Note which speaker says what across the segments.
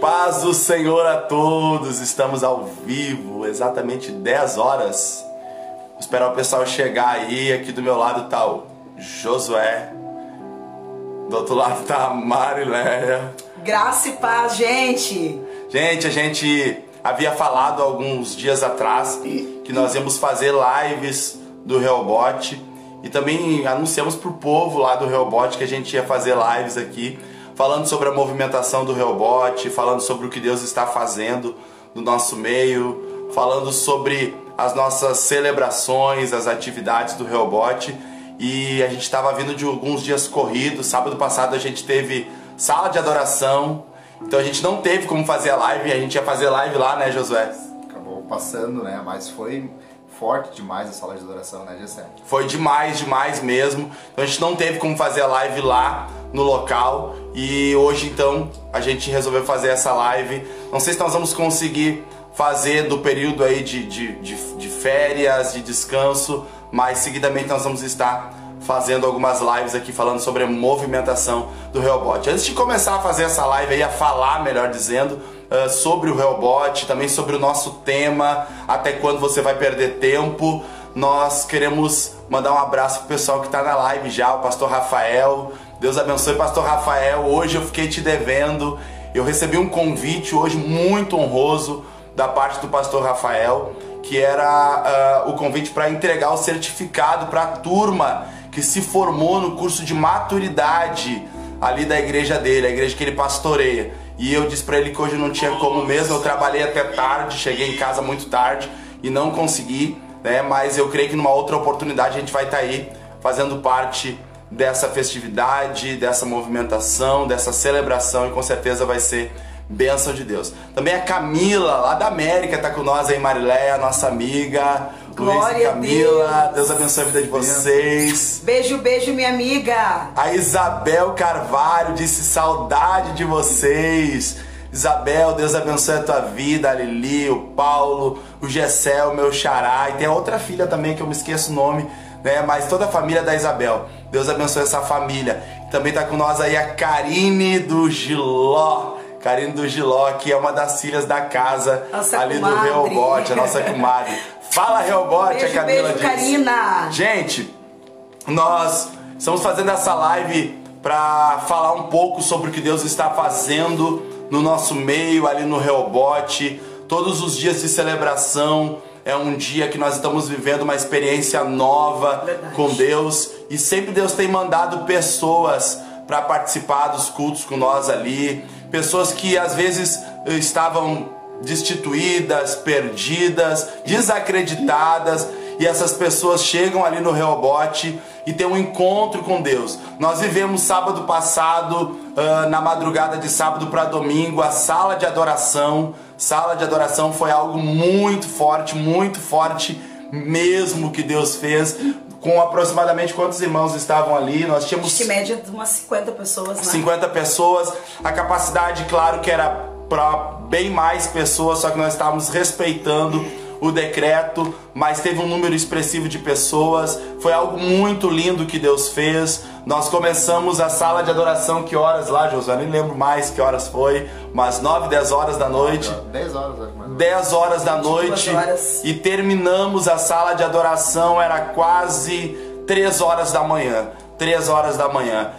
Speaker 1: Paz do Senhor a todos, estamos ao vivo, exatamente 10 horas. Vou esperar o pessoal chegar aí. Aqui do meu lado tá o Josué, do outro lado tá a Marileia.
Speaker 2: Graça e paz, gente!
Speaker 1: Gente, a gente havia falado alguns dias atrás que nós íamos fazer lives do Reobot e também anunciamos pro povo lá do Reobot que a gente ia fazer lives aqui falando sobre a movimentação do Reobot, falando sobre o que Deus está fazendo no nosso meio, falando sobre as nossas celebrações, as atividades do Reobot. E a gente estava vindo de alguns dias corridos. Sábado passado a gente teve sala de adoração. Então a gente não teve como fazer a live, a gente ia fazer live lá, né, Josué?
Speaker 3: Acabou passando, né? Mas foi forte demais a sala de adoração, né, Gessé?
Speaker 1: Foi demais, demais mesmo. Então a gente não teve como fazer a live lá no local e hoje então a gente resolveu fazer essa live. Não sei se nós vamos conseguir fazer do período aí de, de, de, de férias, de descanso, mas seguidamente nós vamos estar fazendo algumas lives aqui falando sobre a movimentação do Hellbot. Antes de começar a fazer essa live aí, a falar, melhor dizendo, uh, sobre o Hellbot, também sobre o nosso tema, até quando você vai perder tempo, nós queremos mandar um abraço pro pessoal que está na live já, o pastor Rafael. Deus abençoe, pastor Rafael. Hoje eu fiquei te devendo. Eu recebi um convite hoje muito honroso da parte do pastor Rafael, que era uh, o convite para entregar o certificado para a turma que se formou no curso de maturidade ali da igreja dele, a igreja que ele pastoreia. E eu disse para ele que hoje não tinha como mesmo, eu trabalhei até tarde, cheguei em casa muito tarde e não consegui, né? Mas eu creio que numa outra oportunidade a gente vai estar tá aí fazendo parte dessa festividade, dessa movimentação, dessa celebração e com certeza vai ser bênção de Deus. Também a Camila, lá da América, tá com nós aí, Mariléia, nossa amiga.
Speaker 2: Glória
Speaker 1: Luiz e Camila,
Speaker 2: a Deus.
Speaker 1: Deus abençoe a vida de vocês.
Speaker 2: Beijo, beijo, minha amiga!
Speaker 1: A Isabel Carvalho disse saudade de vocês. Isabel, Deus abençoe a tua vida, a Lili, o Paulo, o Gessel, meu xará. E tem a outra filha também que eu me esqueço o nome, né? Mas toda a família da Isabel. Deus abençoe essa família. Também tá com nós aí a Karine do Giló. Karine do Giló, que é uma das filhas da casa
Speaker 2: Nossa
Speaker 1: ali
Speaker 2: comadre.
Speaker 1: do Reobote, a nossa comadre. Fala Reobote, a Camila
Speaker 2: beijo,
Speaker 1: disse.
Speaker 2: Karina!
Speaker 1: Gente, nós estamos fazendo essa live para falar um pouco sobre o que Deus está fazendo no nosso meio, ali no Reobote. Todos os dias de celebração é um dia que nós estamos vivendo uma experiência nova
Speaker 2: Verdade.
Speaker 1: com Deus e sempre Deus tem mandado pessoas para participar dos cultos com nós ali, pessoas que às vezes estavam destituídas, perdidas, desacreditadas, e essas pessoas chegam ali no Reobote e tem um encontro com Deus. Nós vivemos sábado passado, ah, na madrugada de sábado para domingo, a sala de adoração. Sala de adoração foi algo muito forte, muito forte mesmo que Deus fez. Com aproximadamente quantos irmãos estavam ali? Nós tínhamos
Speaker 2: Acho que média de umas 50 pessoas, né?
Speaker 1: 50 pessoas. A capacidade, claro, que era para bem mais pessoas, só que nós estávamos respeitando o decreto, mas teve um número expressivo de pessoas. Foi algo muito lindo que Deus fez. Nós começamos a sala de adoração, que horas lá, Josué? Nem lembro mais que horas foi, mas 9, 10 horas da noite.
Speaker 3: 10 horas, acho mais ou menos.
Speaker 1: 10 horas da noite
Speaker 2: horas.
Speaker 1: e terminamos a sala de adoração, era quase 3 horas da manhã. 3 horas da manhã.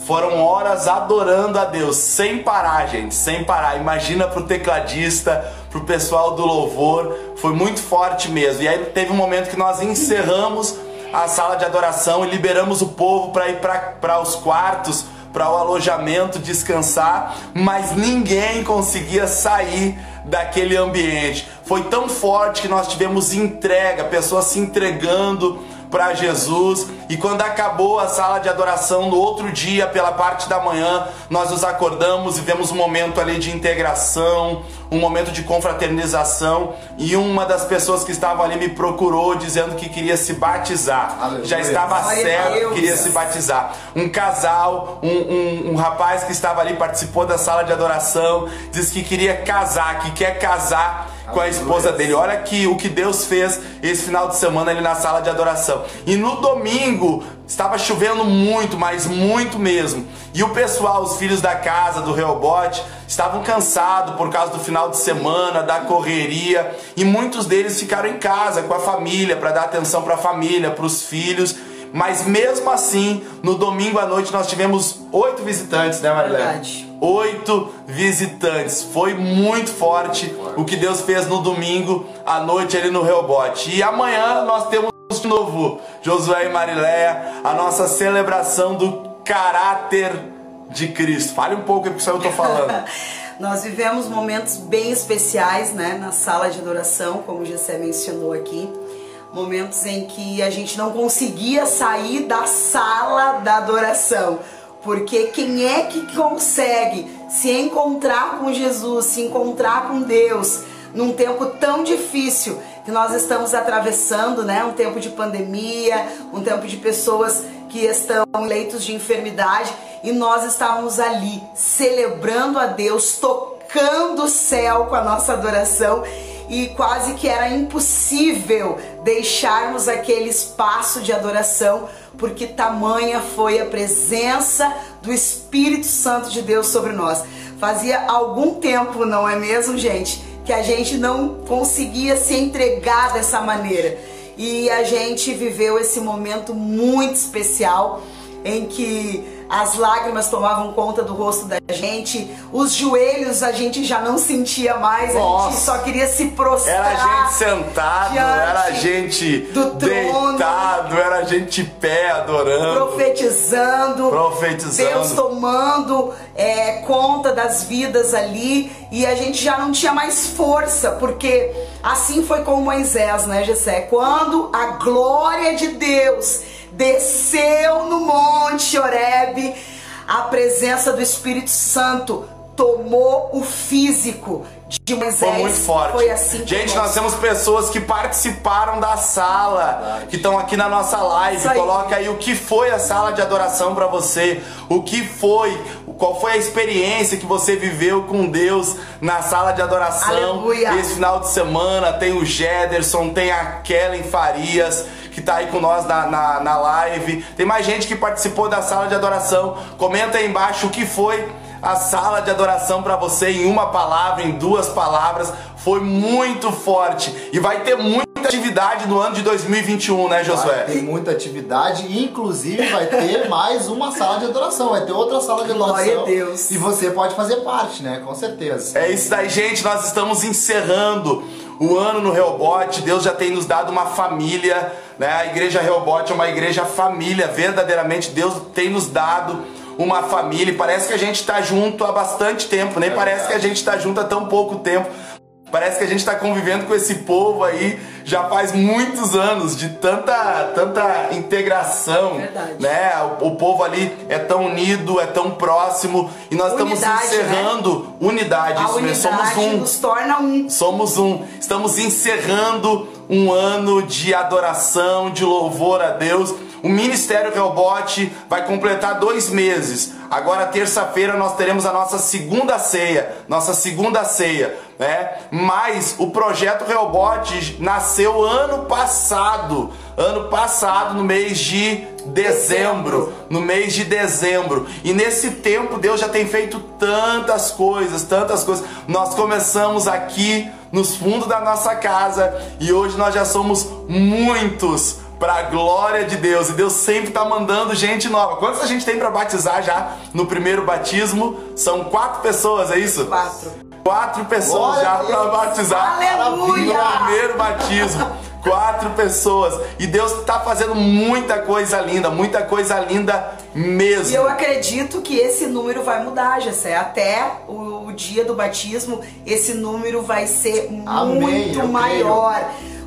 Speaker 1: Foram horas adorando a Deus, sem parar, gente, sem parar. Imagina pro tecladista, pro pessoal do louvor, foi muito forte mesmo. E aí teve um momento que nós encerramos a sala de adoração e liberamos o povo para ir para os quartos, para o alojamento, descansar, mas ninguém conseguia sair daquele ambiente. Foi tão forte que nós tivemos entrega, pessoas se entregando para Jesus. E quando acabou a sala de adoração no outro dia, pela parte da manhã, nós nos acordamos e vemos um momento ali de integração, um momento de confraternização. E uma das pessoas que estavam ali me procurou dizendo que queria se batizar.
Speaker 3: Aleluia.
Speaker 1: Já estava
Speaker 2: Glória a
Speaker 1: certo,
Speaker 2: Deus.
Speaker 1: queria se batizar. Um casal, um, um, um rapaz que estava ali, participou da sala de adoração, disse que queria casar, que quer casar com a esposa dele. Olha que o que Deus fez esse final de semana ali na sala de adoração. E no domingo estava chovendo muito, mas muito mesmo. E o pessoal, os filhos da casa do Reobote, estavam cansados por causa do final de semana, da correria, e muitos deles ficaram em casa com a família para dar atenção para a família, para os filhos. Mas mesmo assim, no domingo à noite nós tivemos oito visitantes, né, Marilene?
Speaker 2: Verdade.
Speaker 1: Oito visitantes. Foi muito forte o que Deus fez no domingo à noite ali no Reobote. E amanhã nós temos novo, Josué e Marileia, a nossa celebração do caráter de Cristo. Fale um pouco, porque isso eu tô falando.
Speaker 2: Nós vivemos momentos bem especiais, né, na sala de adoração, como o Gessé mencionou aqui. Momentos em que a gente não conseguia sair da sala da adoração. Porque quem é que consegue se encontrar com Jesus, se encontrar com Deus num tempo tão difícil que nós estamos atravessando, né? Um tempo de pandemia, um tempo de pessoas que estão em leitos de enfermidade e nós estávamos ali celebrando a Deus, tocando o céu com a nossa adoração e quase que era impossível deixarmos aquele espaço de adoração, porque tamanha foi a presença do Espírito Santo de Deus sobre nós. Fazia algum tempo, não é mesmo, gente, que a gente não conseguia se entregar dessa maneira. E a gente viveu esse momento muito especial em que as lágrimas tomavam conta do rosto da gente, os joelhos a gente já não sentia mais,
Speaker 1: Nossa.
Speaker 2: a gente só queria se prostrar.
Speaker 1: Era a gente sentado, era a gente
Speaker 2: do trono,
Speaker 1: deitado, era a gente de pé adorando,
Speaker 2: profetizando,
Speaker 1: profetizando.
Speaker 2: Deus tomando é, conta das vidas ali e a gente já não tinha mais força, porque assim foi com Moisés, né, Gessé? Quando a glória de Deus desceu no monte Horebe, a presença do Espírito Santo tomou o físico de Moisés.
Speaker 1: Foi muito forte.
Speaker 2: Foi assim
Speaker 1: Gente, nós temos pessoas que participaram da sala, que estão aqui na nossa live.
Speaker 2: Aí.
Speaker 1: Coloca aí o que foi a sala de adoração para você, o que foi, qual foi a experiência que você viveu com Deus na sala de adoração
Speaker 2: Aleluia.
Speaker 1: esse final de semana. Tem o Jederson, tem a Kellen Farias que tá aí com nós na, na, na live. Tem mais gente que participou da sala de adoração. Comenta aí embaixo o que foi a sala de adoração para você em uma palavra, em duas palavras. Foi muito forte e vai ter muita atividade no ano de 2021, né, Josué?
Speaker 3: Vai ter muita atividade e inclusive vai ter mais uma sala de adoração, vai ter outra sala de adoração.
Speaker 2: Glória a Deus.
Speaker 3: E você pode fazer parte, né? Com certeza.
Speaker 1: É isso daí, gente. Nós estamos encerrando o ano no Reobote. Deus já tem nos dado uma família, né? A igreja Reobote é uma igreja família, verdadeiramente Deus tem nos dado uma família. E parece que a gente está junto há bastante tempo, nem
Speaker 3: É
Speaker 1: parece que a gente está junto há tão pouco tempo. Parece que a gente está convivendo com esse povo aí já faz muitos anos de tanta, tanta integração,
Speaker 2: Verdade.
Speaker 1: né? O, o povo ali é tão unido, é tão próximo e nós estamos
Speaker 2: Unidade, né?
Speaker 1: encerrando unidade,
Speaker 2: A
Speaker 1: isso mesmo. Somos
Speaker 2: unidade
Speaker 1: um.
Speaker 2: nos torna um.
Speaker 1: Somos um. Estamos encerrando um ano de adoração, de louvor a Deus. O Ministério Reobote vai completar dois meses. Agora, terça-feira, nós teremos a nossa segunda ceia. Nossa segunda ceia, né? Mas o projeto Reobote nasceu ano passado. Ano passado, no mês de dezembro. No mês de dezembro. E nesse tempo, Deus já tem feito tantas coisas, tantas coisas. Nós começamos aqui nos fundos da nossa casa e hoje nós já somos muitos para a glória de Deus. E Deus sempre está mandando gente nova. Quantos a gente tem para batizar já no primeiro batismo? São quatro pessoas, é isso?
Speaker 2: Quatro.
Speaker 1: Quatro pessoas
Speaker 3: Glória
Speaker 1: já para batizar
Speaker 2: Aleluia.
Speaker 1: no primeiro batismo. Quatro pessoas. E Deus está fazendo muita coisa linda, muita coisa linda mesmo.
Speaker 2: E eu acredito que esse número vai mudar, Jessé. Até o, dia do batismo, esse número vai ser
Speaker 3: Amém,
Speaker 2: muito
Speaker 3: creio.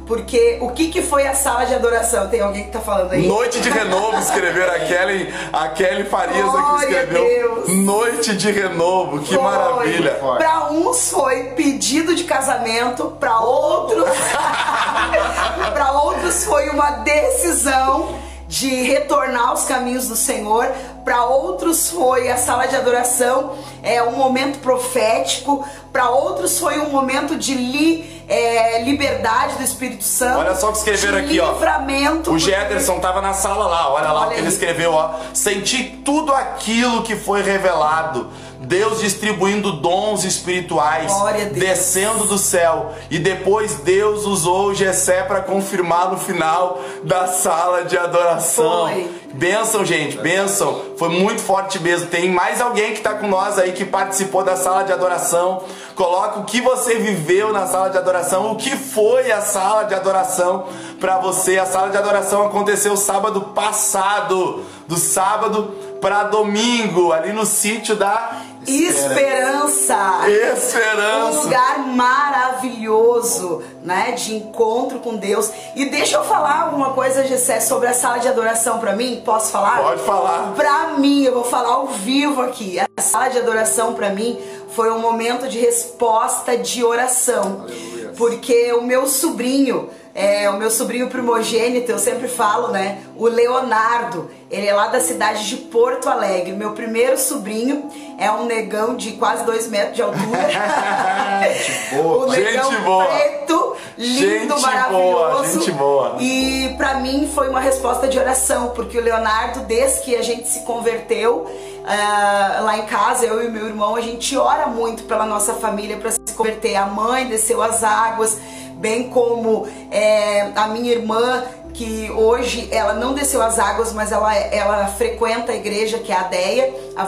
Speaker 2: Porque o que, que foi a sala de adoração? Tem alguém que tá falando aí?
Speaker 1: Noite de renovo, escreveram a Kelly, a Kelly Farias aqui
Speaker 2: Glória a
Speaker 1: escreveu.
Speaker 2: Deus.
Speaker 1: Noite de renovo, que
Speaker 2: Foi.
Speaker 1: maravilha.
Speaker 2: Para uns foi pedido de casamento, para outros, para outros foi uma decisão de retornar aos caminhos do Senhor. Para outros foi a sala de adoração, é um momento profético, para outros foi um momento de li, é, liberdade do Espírito Santo.
Speaker 1: Olha só o que escreveram aqui, ó.
Speaker 2: livramento.
Speaker 1: O Jederson tava na sala lá, olha lá
Speaker 2: Olha
Speaker 1: o que ele escreveu, ó. Senti tudo aquilo que foi revelado. Deus distribuindo dons espirituais, descendo do céu. E depois Deus usou o Gessé para confirmar no final da sala de adoração.
Speaker 2: Foi.
Speaker 1: Bênção, gente, bênção. Foi muito forte mesmo. Tem mais alguém que tá com nós aí que participou da sala de adoração. Coloca o que você viveu na sala de adoração, o que foi a sala de adoração para você. A sala de adoração aconteceu sábado passado, do sábado para domingo, ali no sítio da
Speaker 2: Esperança. Um
Speaker 1: Esperança.
Speaker 2: lugar maravilhoso, né, de encontro com Deus. E deixa eu falar alguma coisa, Gessé, sobre a sala de adoração pra mim? Posso falar?
Speaker 1: Pode falar.
Speaker 2: Pra mim, eu vou falar ao vivo aqui. A sala de adoração pra mim foi um momento de resposta de oração.
Speaker 3: Aleluia.
Speaker 2: Porque o meu sobrinho, é, o meu sobrinho primogênito, eu sempre falo, né? O Leonardo, ele é lá da cidade de Porto Alegre. Meu primeiro sobrinho é um negão de quase dois metros de altura.
Speaker 3: Gente boa.
Speaker 2: o negão
Speaker 1: Gente boa.
Speaker 2: preto, lindo,
Speaker 1: Gente
Speaker 2: maravilhoso.
Speaker 1: boa, gente boa.
Speaker 2: E pra mim foi uma resposta de oração, porque o Leonardo, desde que a gente se converteu ah, lá em casa, eu e meu irmão, a gente ora muito pela nossa família para se converter. A mãe desceu as águas, bem como é, a minha irmã que hoje ela não desceu as águas, mas ela, ela frequenta a igreja, que é a Deia, a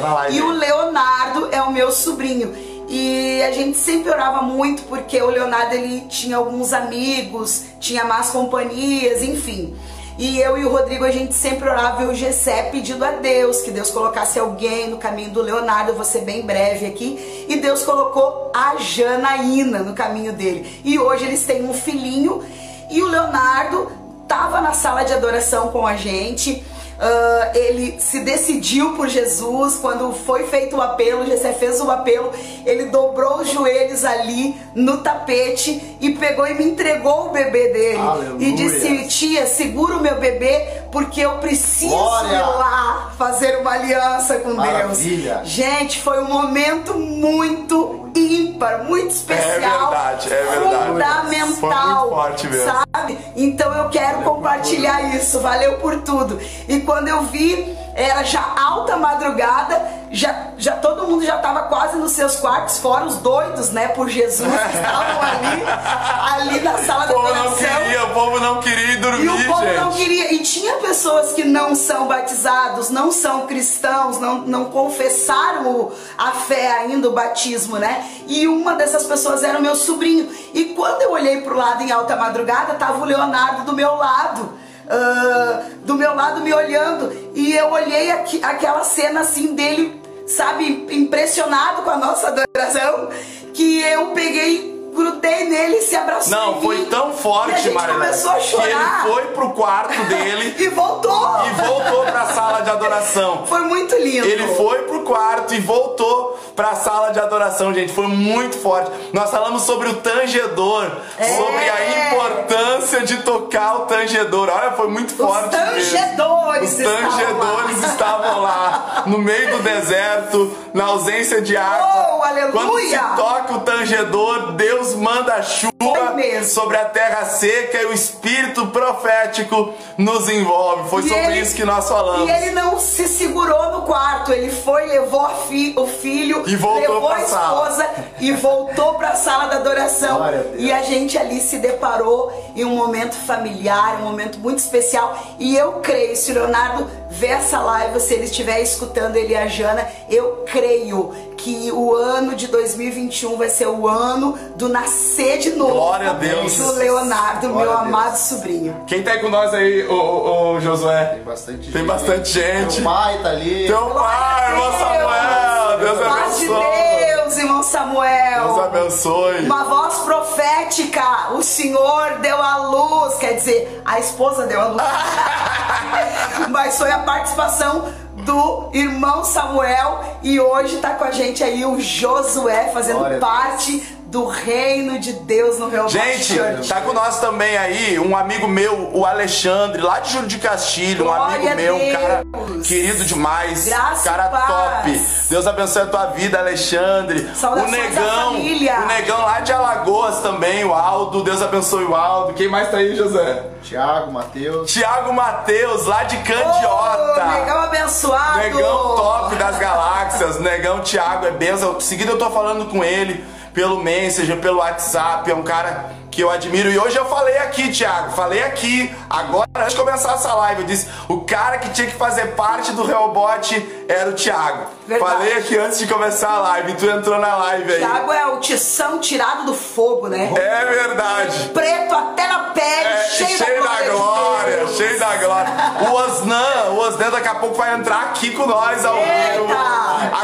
Speaker 1: tá live
Speaker 2: E o. Leonardo é o meu sobrinho. E a gente sempre orava muito porque o Leonardo ele tinha alguns amigos, tinha más companhias, enfim. E eu e o Rodrigo a gente sempre orava o Gessé pedindo a Deus que Deus colocasse alguém no caminho do Leonardo, ser bem breve aqui. E Deus colocou a Janaína no caminho dele. E hoje eles têm um filhinho e o Leonardo tava na sala de adoração com a gente. Ah, ele se decidiu por Jesus quando foi feito o apelo, Jessé fez o apelo, ele dobrou os joelhos ali no tapete e pegou e me entregou o bebê dele
Speaker 3: Aleluia.
Speaker 2: e disse: "Tia, segura o meu bebê porque eu preciso
Speaker 3: Glória.
Speaker 2: ir lá fazer uma aliança com
Speaker 3: Maravilha.
Speaker 2: Deus". Gente, foi um momento muito ímpar, muito especial,
Speaker 1: verdade, é verdade.
Speaker 2: fundamental,
Speaker 1: Foi muito forte mesmo.
Speaker 2: sabe? sabe? Então eu quero compartilhar isso. Valeu por tudo. E quando eu vi, era já alta madrugada, já, já todo mundo já estava quase nos seus quartos, fora os doidos, né, por Jesus que estavam ali, ali na sala
Speaker 1: O
Speaker 2: da
Speaker 1: povo não
Speaker 2: adoração.
Speaker 1: queria, o povo não queria ir dormir,
Speaker 2: E o povo
Speaker 1: gente.
Speaker 2: não queria. E tinha pessoas que não são batizados, não são cristãos, não, não confessaram a fé ainda, o batismo, né? E uma dessas pessoas era o meu sobrinho. E quando eu olhei pro lado em alta madrugada, tava o Leonardo do meu lado. Ah, do meu lado me olhando. E eu olhei aqui- aquela cena assim dele, sabe, impressionado com a nossa adoração, que eu peguei, grudei nele e se abraçou.
Speaker 1: Não, foi tão forte,
Speaker 2: gente
Speaker 1: Marilene,
Speaker 2: começou a
Speaker 1: que
Speaker 2: chorar.
Speaker 1: ele foi pro quarto dele
Speaker 2: E voltou!
Speaker 1: e voltou pra sala de adoração.
Speaker 2: Foi muito lindo.
Speaker 1: Ele foi pro quarto e voltou pra sala de adoração, gente. Foi muito forte. Nós falamos sobre o tangedor,
Speaker 2: É.
Speaker 1: sobre a importância de tocar o tangedor. Olha, foi muito
Speaker 2: Os
Speaker 1: forte. mesmo.
Speaker 2: tangedores
Speaker 1: Os
Speaker 2: estavam
Speaker 1: tangedores
Speaker 2: lá.
Speaker 1: estavam lá, no meio do deserto, na ausência de água.
Speaker 2: Oh, aleluia!
Speaker 1: Quando se toca o tangedor, Deus manda chuva
Speaker 2: mesmo.
Speaker 1: sobre a terra seca e o espírito profético nos envolve. Foi
Speaker 2: E
Speaker 1: sobre
Speaker 2: ele-
Speaker 1: isso que nós falamos.
Speaker 2: E ele não se segurou no quarto, ele foi, levou a fi- o filho,
Speaker 1: E voltou
Speaker 2: levou a
Speaker 1: sala.
Speaker 2: esposa e voltou pra sala da adoração.
Speaker 3: A Deus.
Speaker 2: E a gente ali se deparou em um momento familiar, um momento muito especial. E eu creio, se o Leonardo ver essa live, se ele estiver escutando ele e a Jana, eu creio que o ano de 2021 vai ser o ano do nascer de novo
Speaker 1: Glória a Deus.
Speaker 2: do Leonardo,
Speaker 3: Glória
Speaker 2: meu
Speaker 3: Deus.
Speaker 2: amado sobrinho.
Speaker 1: Quem tá aí com nós aí, ô, ô, ô, Josué?
Speaker 3: Tem bastante gente.
Speaker 1: Tem bastante gente.
Speaker 3: Meu pai tá ali.
Speaker 1: Teu pai, irmão Samuel. Deus
Speaker 2: Paz de
Speaker 1: abençoe.
Speaker 2: Deus, irmão Samuel.
Speaker 1: Deus abençoe.
Speaker 2: Uma voz profética, o Senhor deu a luz, quer dizer, a esposa deu a luz. Mas foi a participação do irmão Samuel. E hoje tá com a gente aí o Josué fazendo
Speaker 3: Glória
Speaker 2: parte do reino de Deus no Real
Speaker 1: Gente, tá com nós também aí um amigo meu, o Alexandre, lá de Júlio de Castilho, um amigo meu, um cara querido demais,
Speaker 2: Graças
Speaker 1: cara top. Deus abençoe a tua vida, Alexandre.
Speaker 2: Saudações
Speaker 1: o Negão,
Speaker 2: família.
Speaker 1: o Negão lá de Alagoas também, o Aldo, Deus abençoe o Aldo. Quem mais tá aí, José?
Speaker 3: Tiago, Matheus.
Speaker 1: Tiago Matheus, lá de Candiota.
Speaker 2: Oh, negão abençoado.
Speaker 1: Negão top das galáxias. Negão Tiago é benção. Seguido eu tô falando com ele pelo Messenger, pelo WhatsApp. É um cara que eu admiro. E hoje eu falei aqui, Thiago, falei aqui, agora antes de começar essa live, eu disse: o cara que tinha que fazer parte do Reobot era o Thiago.
Speaker 2: Verdade.
Speaker 1: Falei aqui antes de começar a live, tu entrou na live aí.
Speaker 2: Thiago é o tição tirado do fogo, né?
Speaker 1: É verdade.
Speaker 2: Preto até na pele,
Speaker 1: É,
Speaker 2: cheio,
Speaker 1: cheio
Speaker 2: da glória. de
Speaker 1: glória, cheio da glória. O Osnan, o Osnan daqui a pouco vai entrar aqui com nós ao
Speaker 2: Eita!
Speaker 1: vivo.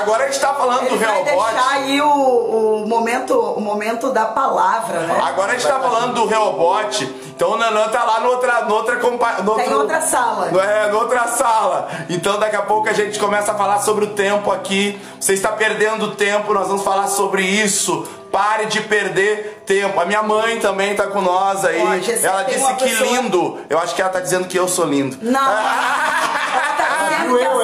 Speaker 1: Agora a gente tá falando
Speaker 2: Ele
Speaker 1: do
Speaker 2: vai
Speaker 1: Reobot.
Speaker 2: deixar aí o, o, momento, o momento da palavra, né?
Speaker 1: Agora a gente tá falando do Reobot, então o Nanã tá lá no outra, no outra, compa- no
Speaker 2: Tá em
Speaker 1: outro-
Speaker 2: outra sala.
Speaker 1: É, no outra sala. Então daqui a pouco a gente começa a falar sobre o tempo aqui. Você está perdendo tempo, nós vamos falar sobre isso. Pare de perder tempo. A minha mãe também tá com nós aí.
Speaker 2: Ó,
Speaker 1: ela
Speaker 2: tem
Speaker 1: disse que
Speaker 2: pessoa-
Speaker 1: lindo. Eu acho que ela tá dizendo que eu sou lindo.
Speaker 2: Não, ela tá dizendo que
Speaker 3: Eu,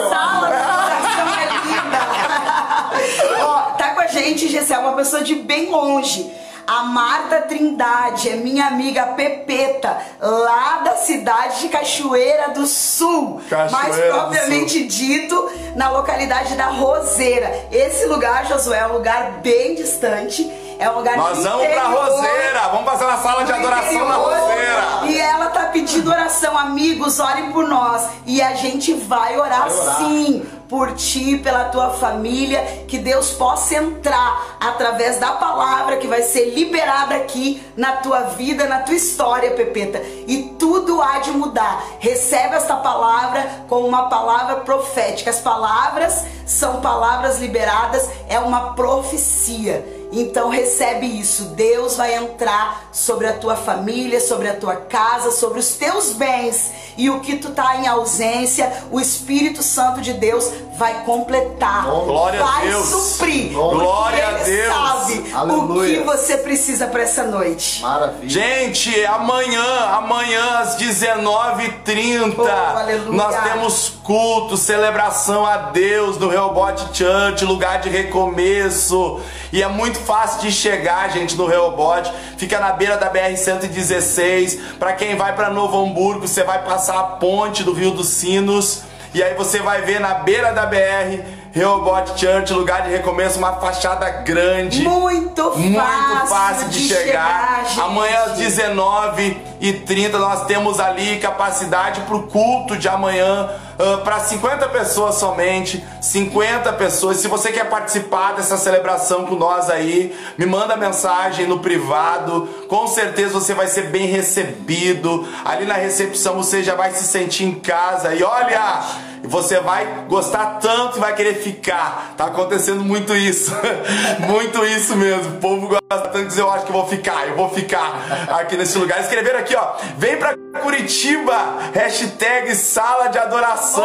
Speaker 2: gente, Gessé, uma pessoa de bem longe. A Marta Trindade é minha amiga Pepeta, lá da cidade de Cachoeira do Sul.
Speaker 1: Cachoeira
Speaker 2: mais propriamente dito, na localidade da Roseira. Esse lugar, Josué, é um lugar bem distante. É um lugar
Speaker 1: Nós vamos pra
Speaker 2: interior.
Speaker 1: Roseira. Vamos fazer uma sala de
Speaker 2: do
Speaker 1: adoração na. Roseira.
Speaker 2: E ela tá pedindo oração, amigos, orem por nós. E a gente vai orar,
Speaker 3: Vai orar.
Speaker 2: sim por ti, pela tua família, que Deus possa entrar através da palavra que vai ser liberada aqui na tua vida, na tua história, Pepeta. E tudo há de mudar. Recebe esta palavra como uma palavra profética. As palavras são palavras liberadas, é uma profecia. Então recebe isso. Deus vai entrar sobre a tua família, sobre a tua casa, sobre os teus bens. E o que tu tá em ausência, o Espírito Santo de Deus vai completar.
Speaker 1: Glória a
Speaker 2: vai
Speaker 1: Deus.
Speaker 2: suprir.
Speaker 1: Glória
Speaker 2: porque
Speaker 1: a
Speaker 2: ele
Speaker 1: Deus.
Speaker 2: sabe
Speaker 3: Aleluia.
Speaker 2: o que você precisa para essa noite.
Speaker 3: Maravilha.
Speaker 1: Gente, amanhã, amanhã às 19h30,
Speaker 2: Oh,
Speaker 1: nós temos culto, celebração a Deus no Rehoboth Church, lugar de recomeço. E é muito fácil de chegar, gente, no Rehoboth. Fica na beira da BR-116. Para quem vai para Novo Hamburgo, você vai passar a ponte do Rio dos Sinos. E aí você vai ver na beira da BR, Rehoboth Church, lugar de recomeço, uma fachada grande.
Speaker 2: Muito fácil,
Speaker 1: Muito fácil de, chegar.
Speaker 2: gente.
Speaker 1: Amanhã às 19h30 nós temos ali capacidade para o culto de amanhã para 50 pessoas somente. 50 pessoas. Se você quer participar dessa celebração com nós aí, me manda mensagem no privado. Com certeza você vai ser bem recebido. Ali na recepção você já vai se sentir em casa. E olha, você vai gostar tanto e vai querer ficar. Tá acontecendo muito isso. muito isso mesmo. O povo gosta tanto de dizer, eu acho que vou ficar, eu vou ficar aqui nesse lugar. Escreveram aqui, ó. Vem pra Curitiba, hashtag sala de adoração.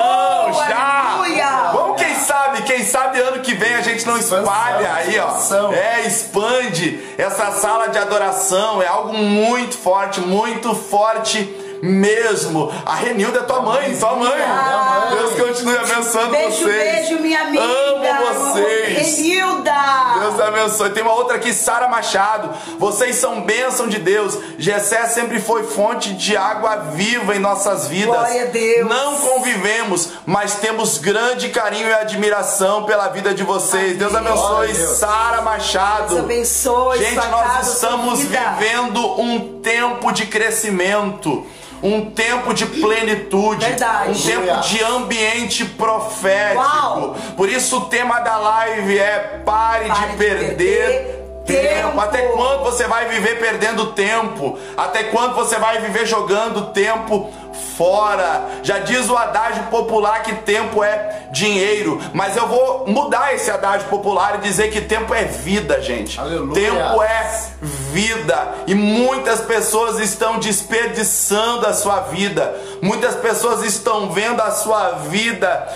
Speaker 2: Oh,
Speaker 1: já!
Speaker 2: aleluia!
Speaker 1: Vamos, quem sabe, quem sabe ano que vem a gente não
Speaker 3: Expansão,
Speaker 1: espalha aí, ó.
Speaker 3: expansão.
Speaker 1: É, expande essa sala de adoração. É algo muito forte, muito forte mesmo. A Renilda é tua mãe, tua mãe.
Speaker 2: Ah.
Speaker 1: Deus continue abençoando
Speaker 2: Beijo,
Speaker 1: vocês.
Speaker 2: beijo, minha amiga.
Speaker 1: Amo vocês.
Speaker 2: Renilda.
Speaker 1: Deus abençoe. Tem uma outra aqui, Sara Machado. Vocês são bênção de Deus. Gessé sempre foi fonte de água viva em nossas vidas.
Speaker 2: Glória a Deus.
Speaker 1: Não convivemos, mas temos grande carinho e admiração pela vida de vocês. Deus abençoe. Sara Machado.
Speaker 2: Deus abençoe
Speaker 1: Gente,
Speaker 2: sua
Speaker 1: nós
Speaker 2: casa, sua
Speaker 1: estamos
Speaker 2: vida.
Speaker 1: vivendo um tempo de crescimento. Um tempo de plenitude,
Speaker 2: Verdade.
Speaker 1: um tempo de ambiente profético.
Speaker 2: Uau.
Speaker 1: Por isso o tema da live é pare,
Speaker 2: Pare
Speaker 1: de
Speaker 2: de
Speaker 1: perder,
Speaker 2: perder
Speaker 1: tempo.
Speaker 2: tempo.
Speaker 1: Até quando você vai viver perdendo tempo? Até quando você vai viver jogando tempo fora? Já diz o adágio popular que tempo é dinheiro, mas eu vou mudar esse adágio popular e dizer que tempo é vida, gente.
Speaker 3: Aleluia.
Speaker 1: Tempo é vida e muitas pessoas estão desperdiçando a sua vida. Muitas pessoas estão vendo a sua vida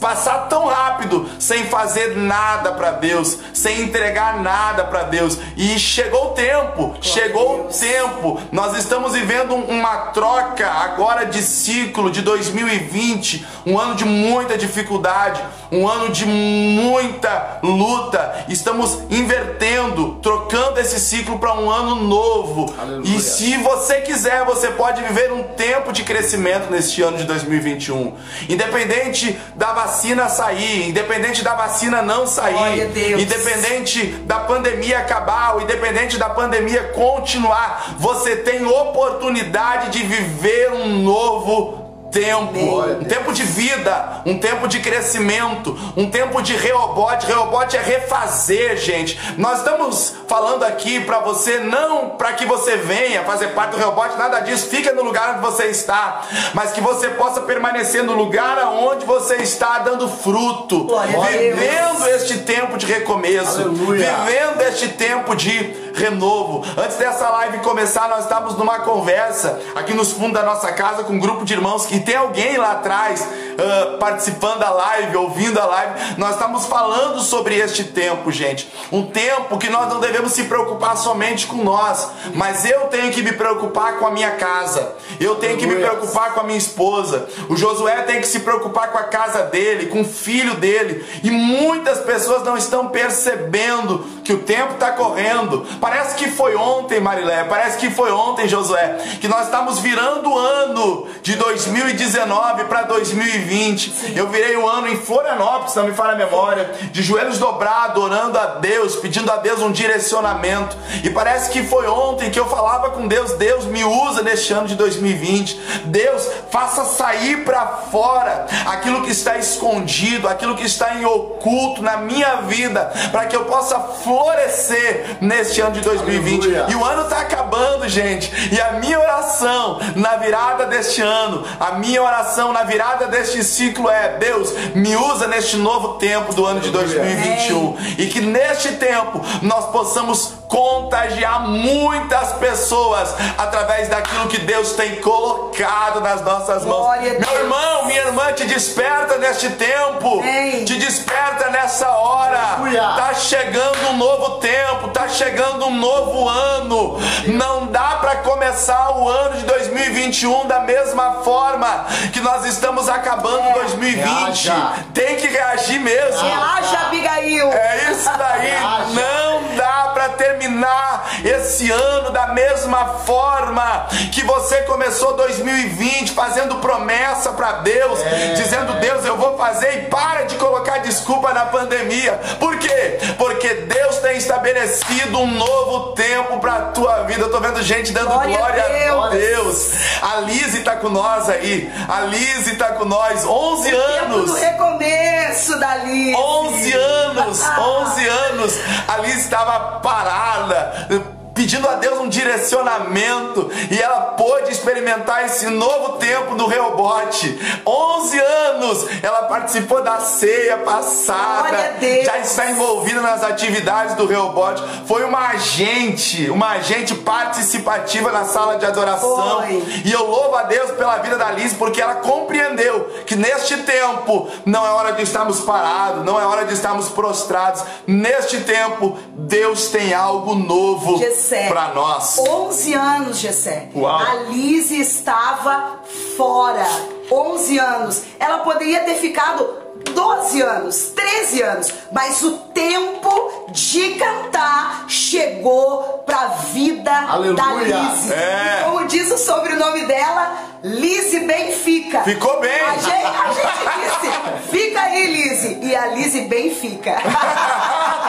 Speaker 1: passar tão rápido sem fazer nada para Deus, sem entregar nada para Deus. E chegou o tempo, chegou o tempo. Nós estamos vivendo uma troca agora de ciclo de 2020, um ano de muita dificuldade, um ano de muita luta. Estamos invertendo, trocando esse ciclo para um ano novo. Aleluia. E se você quiser, você pode viver um tempo de crescimento neste ano de 2021. Independente da vacina sair, independente da vacina não sair, independente da pandemia acabar, ou independente da pandemia continuar, você tem oportunidade de viver um novo tempo, um tempo de vida, um tempo de crescimento, um tempo de reobote. Reobote é refazer, gente. Nós estamos falando aqui para você, não para que você venha fazer parte do reobote, nada disso. Fica no lugar onde você está, mas que você possa permanecer no lugar aonde você está dando fruto, vivendo este tempo de recomeço, Aleluia. vivendo este tempo de renovo. Antes dessa live começar, nós estávamos numa conversa aqui nos fundos da nossa casa com um grupo de irmãos que tem alguém lá atrás uh, participando da live, ouvindo a live. Nós estamos falando sobre este tempo, gente. Um tempo que nós não devemos se preocupar somente com nós, mas eu tenho que me preocupar com a minha casa. Eu tenho que me preocupar com a minha esposa. O Josué tem que se preocupar com a casa dele, com o filho dele. E muitas pessoas não estão percebendo que o tempo está correndo. Parece que foi ontem, Marilé, parece que foi ontem, Josué, que nós estamos virando o ano de 2019 para 2020. Sim. Eu virei o um ano em Florianópolis, não me falha a memória, de joelhos dobrados, orando a Deus, pedindo a Deus um direcionamento. E parece que foi ontem que eu falava com Deus: Deus me usa neste ano de 2020. Deus, faça sair para fora aquilo que está escondido, aquilo que está em oculto na minha vida, para que eu possa florescer neste ano de 2020. Aleluia. E o ano está acabando, gente. E a minha oração na virada deste ano, a minha oração na virada deste ciclo é: Deus, me usa neste novo tempo do ano de 2021. E que neste tempo nós possamos contagiar muitas pessoas através daquilo que Deus tem colocado nas nossas mãos. Meu irmão, minha irmã, te desperta neste tempo. Ei. Te desperta nessa hora. Tá chegando um novo tempo, tá chegando um novo ano. Não dá para começar o ano de 2021 da mesma forma que nós estamos acabando é. 2020. Reaja. Tem que reagir mesmo.
Speaker 2: Reaja, Abigail.
Speaker 1: É isso daí. Não dá para terminar esse ano da mesma forma que você começou 2020 fazendo promessa para Deus, é. dizendo Deus, eu vou fazer e para de colocar desculpa na pandemia. Por quê? Porque Deus tem estabelecido um novo tempo para tua vida. Eu tô vendo gente dando glória, glória a, Deus. a Deus. A Lise tá com nós aí. A Lise tá com nós. 11 o anos.
Speaker 2: do recomeço da Lise.
Speaker 1: 11 anos. 11 anos. A Lise estava parada God pedindo a Deus um direcionamento e ela pôde experimentar esse novo tempo do Reobote. 11 anos ela participou da ceia passada, já está envolvida nas atividades do Reobote. Foi uma agente, uma agente participativa na sala de adoração. Foi. E eu louvo a Deus pela vida da Liz porque ela compreendeu que neste tempo não é hora de estarmos parados, não é hora de estarmos prostrados. Neste tempo Deus tem algo novo. Jesus
Speaker 2: Gessé.
Speaker 1: Para nós.
Speaker 2: 11 anos, Gessé. Uau. A Lise estava fora. 11 anos. Ela poderia ter ficado 12 anos, 13 anos, mas o tempo de cantar chegou pra vida Aleluia. da Lise. É. Como diz o sobrenome dela, Lise Benfica.
Speaker 1: Ficou bem.
Speaker 2: A gente, a gente disse, fica aí, Lise. E a Lise bem fica.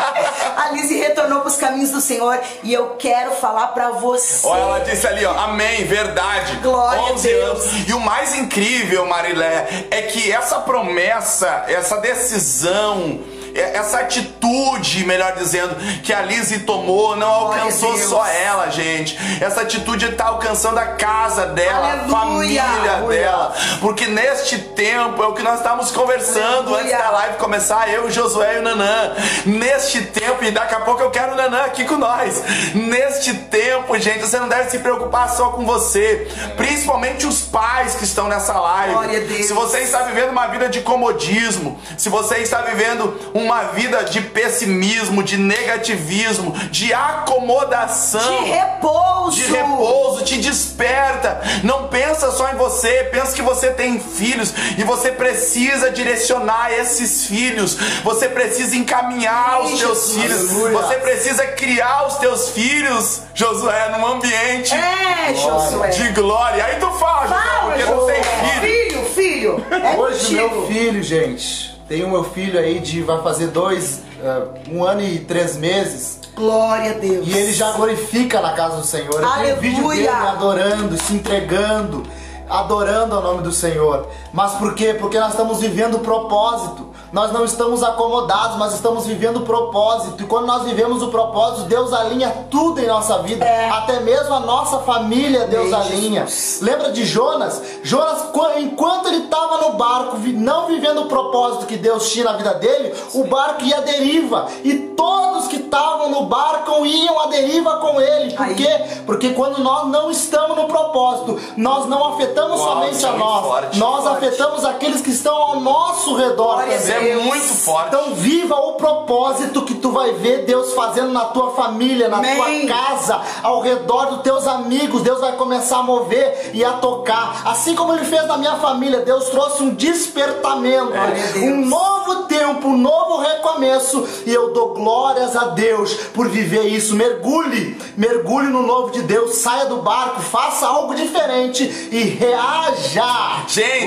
Speaker 2: a Lise retornou para os caminhos do Senhor e eu quero falar para você.
Speaker 1: Olha, ela disse ali, ó, amém, verdade.
Speaker 2: Glória 11 a Deus.
Speaker 1: anos. E o mais incrível, Marilé, é que essa promessa, essa decisão essa atitude, melhor dizendo, que a Lizzie tomou não alcançou só ela, gente. Essa atitude está alcançando a casa dela,
Speaker 2: Aleluia.
Speaker 1: a família
Speaker 3: Aleluia.
Speaker 1: dela. Porque neste tempo é o que nós estávamos conversando
Speaker 2: Aleluia.
Speaker 1: antes da live começar, eu, Josué e o Nanã. Neste tempo, e daqui a pouco eu quero o Nanã aqui com nós. Neste tempo, gente, você não deve se preocupar só com você. Principalmente os pais que estão nessa live. Se você está vivendo uma vida de comodismo, se você está vivendo uma vida de pessimismo, de negativismo, de acomodação,
Speaker 2: De repouso.
Speaker 1: de repouso, te desperta. Não pensa só em você, pensa que você tem filhos e você precisa direcionar esses filhos. Você precisa encaminhar os
Speaker 2: Sim,
Speaker 1: teus
Speaker 2: Jesus.
Speaker 1: filhos.
Speaker 3: Aleluia.
Speaker 1: Você precisa criar os teus filhos, Josué, num ambiente
Speaker 2: É, Josué.
Speaker 1: de glória. Aí tu fala, Josué,
Speaker 2: Fala,
Speaker 1: porque não tem
Speaker 2: Josué.
Speaker 1: filho.
Speaker 2: Filho, filho. É
Speaker 3: Hoje
Speaker 2: contigo.
Speaker 3: meu filho, gente, tem o meu filho aí de vai fazer dois, ah, um ano e três meses.
Speaker 2: Glória a Deus.
Speaker 3: E ele já glorifica na casa do Senhor. Eu tenho vídeo
Speaker 2: Aleluia.
Speaker 3: dele adorando, se entregando, adorando ao nome do Senhor. Mas por quê? Porque nós estamos vivendo o propósito. Nós não estamos acomodados, mas estamos vivendo o propósito. E quando nós vivemos o propósito, Deus alinha tudo em nossa vida.
Speaker 2: É.
Speaker 3: Até mesmo a nossa família, Deus alinha.
Speaker 2: Jesus.
Speaker 3: Lembra de Jonas? Jonas, qu- enquanto ele estava no barco, não vivendo o propósito que Deus tinha na vida dele, o barco ia à deriva. E todos que estavam no barco iam à deriva com ele. Por
Speaker 2: Aí.
Speaker 3: quê? Porque quando nós não estamos no propósito, nós não afetamos
Speaker 1: Uau,
Speaker 3: somente
Speaker 1: é
Speaker 3: a nós,
Speaker 1: forte.
Speaker 3: nós
Speaker 2: Forte.
Speaker 3: afetamos aqueles que estão ao nosso redor
Speaker 2: Glória
Speaker 3: também.
Speaker 1: É muito forte.
Speaker 3: Então viva o propósito que tu vai ver Deus fazendo na tua família, na
Speaker 2: Amém.
Speaker 3: tua casa, ao redor dos teus amigos. Deus vai começar a mover e a tocar. Assim como ele fez na minha família, Deus trouxe um despertamento,
Speaker 2: Deus.
Speaker 3: um novo tempo, um novo recomeço. E eu dou glórias a Deus por viver isso. Mergulhe, mergulhe no novo de Deus, saia do barco, faça algo diferente e reaja.
Speaker 1: Gente,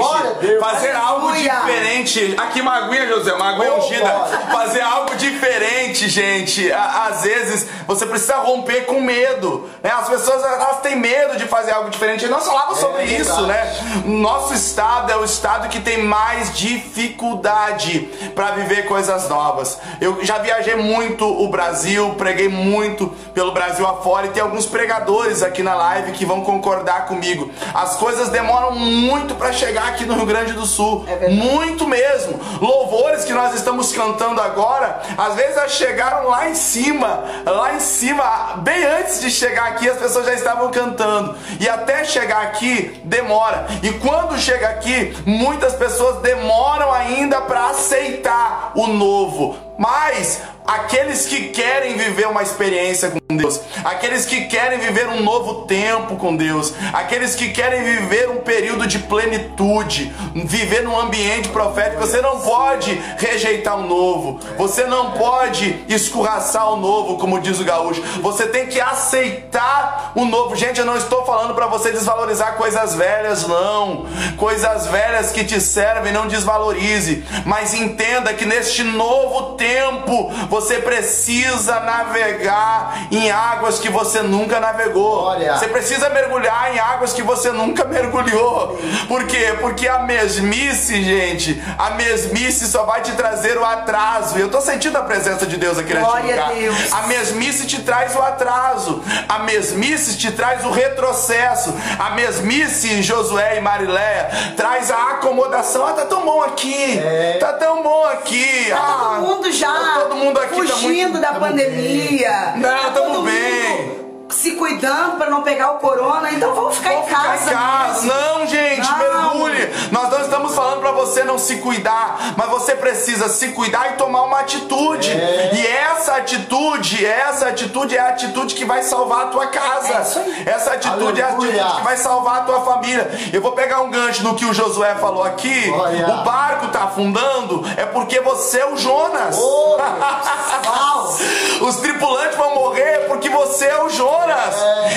Speaker 1: fazer algo diferente. Aqui, maguinha, José, maguinha
Speaker 3: Oh,
Speaker 1: ungida. Fazer algo diferente, gente. Às vezes você precisa romper com medo. Né? As pessoas elas têm medo de fazer algo diferente. E nós falávamos sobre
Speaker 3: verdade.
Speaker 1: isso, né? Nosso estado é o estado que tem mais dificuldade para viver coisas novas. Eu já viajei muito o Brasil, preguei muito pelo Brasil afora e tem alguns pregadores aqui na live que vão concordar comigo. As coisas demoram muito para chegar aqui no Rio Grande do Sul.
Speaker 2: É
Speaker 1: muito mesmo. Louvores que nós estamos cantando agora, às vezes elas chegaram lá em cima, lá em cima, bem antes de chegar aqui, as pessoas já estavam cantando. E até chegar aqui demora. E quando chega aqui, muitas pessoas demoram ainda para aceitar o novo. Mas aqueles que querem viver uma experiência com Deus, aqueles que querem viver um novo tempo com Deus, aqueles que querem viver um período de plenitude, viver num ambiente profético, você não pode rejeitar o novo, você não pode escorraçar o novo, como diz o gaúcho. Você tem que aceitar o novo. Gente, eu não estou falando para você desvalorizar coisas velhas, não. Coisas velhas que te servem, não desvalorize, mas entenda que neste novo tempo você precisa navegar em águas que você nunca navegou.
Speaker 3: Olha.
Speaker 1: Você precisa mergulhar em águas que você nunca mergulhou. Por quê? Porque a mesmice, gente, a mesmice só vai te trazer o atraso. Eu tô sentindo a presença de Deus aqui neste
Speaker 2: Glória a
Speaker 1: lugar.
Speaker 2: Deus.
Speaker 1: A mesmice te traz o atraso. A mesmice te traz o retrocesso. A mesmice, Josué e Mariléia, traz a acomodação. Ah, tá tão bom aqui.
Speaker 3: É.
Speaker 1: Tá tão bom aqui.
Speaker 2: Tá
Speaker 1: ah,
Speaker 2: todo mundo já
Speaker 1: todo mundo aqui tá
Speaker 2: fugindo
Speaker 1: muito-
Speaker 2: da pandemia.
Speaker 1: Não,
Speaker 2: Tá
Speaker 1: tamo bem.
Speaker 2: Se cuidando pra não pegar o corona, então vamos ficar
Speaker 1: Vamos
Speaker 2: em casa.
Speaker 1: ficar em casa.
Speaker 2: mesmo.
Speaker 1: Não, gente,
Speaker 2: Não.
Speaker 1: mergulhe. Nós não estamos falando pra você não se cuidar, mas você precisa se cuidar e tomar uma atitude.
Speaker 3: É.
Speaker 1: E essa atitude, essa atitude é a atitude que vai salvar a tua casa.
Speaker 2: É.
Speaker 1: Essa atitude é a
Speaker 3: Aleluia.
Speaker 1: atitude que vai salvar a tua família. Eu vou pegar um gancho no que o Josué falou aqui.
Speaker 3: Olha.
Speaker 1: O barco tá afundando é porque você é o Jonas.
Speaker 3: Oh.
Speaker 1: Os tripulantes vão morrer porque você é o Jonas.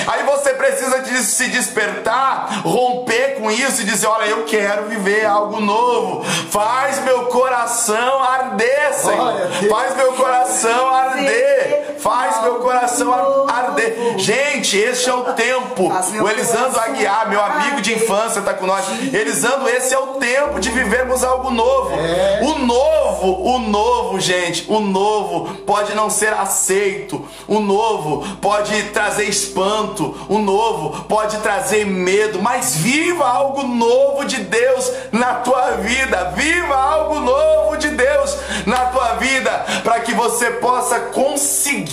Speaker 1: Aí você precisa de se despertar, romper com isso e dizer: Olha, eu quero viver algo novo. Faz meu coração arder, Senhor. Faz meu coração arder. Faz meu coração arder. Gente, este é o tempo. O Elisandro Aguiar, meu amigo de infância, tá com nós. Elisandro, esse é o tempo de vivermos algo novo.
Speaker 3: É.
Speaker 1: O novo, o novo, gente, o novo pode não ser aceito. O novo pode trazer espanto. O novo pode trazer medo. Mas viva algo novo de Deus na tua vida. Viva algo novo de Deus na tua vida. Para que você possa conseguir,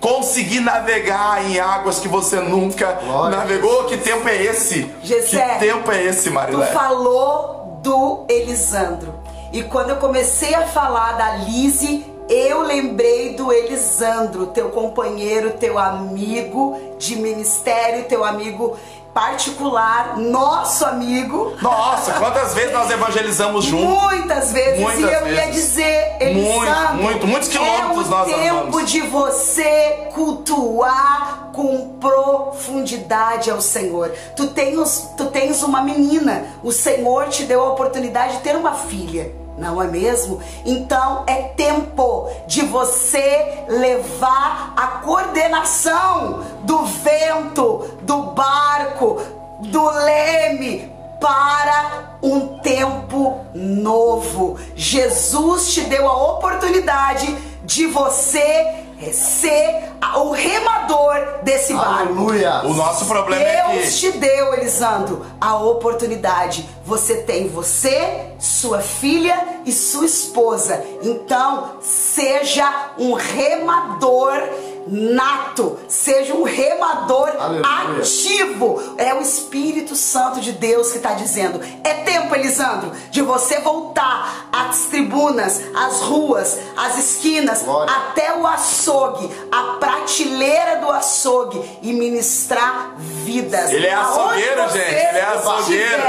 Speaker 1: conseguir navegar em águas que você nunca
Speaker 3: Glória
Speaker 1: navegou. Que tempo é esse?
Speaker 2: Gessé,
Speaker 1: que tempo é esse,
Speaker 2: Tu
Speaker 1: Marilé?
Speaker 2: falou do Elisandro. E quando eu comecei a falar da Lise, eu lembrei do Elisandro, teu companheiro, teu amigo de ministério, teu amigo particular, nosso amigo.
Speaker 1: Nossa, quantas vezes nós evangelizamos juntos?
Speaker 2: Muitas vezes,
Speaker 1: Muitas
Speaker 2: e eu ia
Speaker 1: vezes.
Speaker 2: dizer, Elisandro,
Speaker 1: Muito, muito, muitos quilômetros
Speaker 2: é o
Speaker 1: nós
Speaker 2: tempo
Speaker 1: andamos.
Speaker 2: de você cultuar com profundidade ao Senhor. Tu tens, tu tens uma menina, o Senhor te deu a oportunidade de ter uma filha. Não é mesmo? Então é tempo de você levar a coordenação do vento, do barco, do leme para um tempo novo. Jesus te deu a oportunidade de você ser o remador desse barco.
Speaker 3: Aleluia.
Speaker 1: O nosso problema é
Speaker 2: Deus te deu, Elisandro, a oportunidade. Você tem você, sua filha e sua esposa. Então, seja um remador nato, seja um remador
Speaker 3: Aleluia.
Speaker 2: ativo. É o Espírito Santo de Deus que está dizendo. É tempo, Elisandro, de você voltar às tribunas, às ruas, às esquinas,
Speaker 3: Glória.
Speaker 2: até o açougue, a prateleira do açougue e ministrar vidas.
Speaker 1: Ele é açougueiro, gente, ele é açougueiro.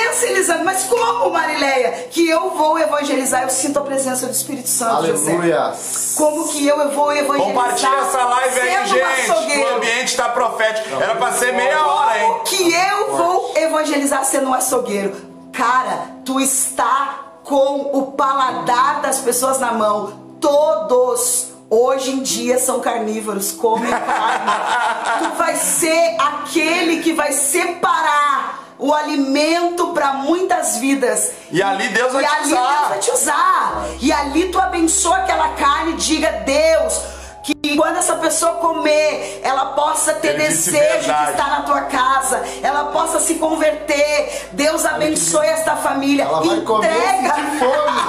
Speaker 2: Pensa, Elisandro, mas como, Marileia, que eu vou evangelizar? Eu sinto a presença do Espírito Santo, José.
Speaker 3: Aleluia.
Speaker 2: Como que eu vou evangelizar?
Speaker 1: Compartilha essa live aí, gente.
Speaker 2: açougueiro?
Speaker 1: O ambiente tá profético. Era pra ser meia hora, hein?
Speaker 2: Como que eu vou evangelizar sendo um açougueiro? Cara, tu está com o paladar das pessoas na mão. Todos hoje em dia são carnívoros, comem carne. tu vai ser aquele que vai separar o alimento para muitas vidas.
Speaker 1: E ali Deus vai
Speaker 2: e
Speaker 1: te
Speaker 2: ali
Speaker 1: usar.
Speaker 2: Deus vai te usar. E ali tu abençoa aquela carne e diga, Deus, que quando essa pessoa comer, ela possa ter
Speaker 1: Ele
Speaker 2: desejo de estar na tua casa, ela possa se converter. Deus abençoe esta família.
Speaker 3: Ela vai comer
Speaker 2: Entrega.
Speaker 3: de fome.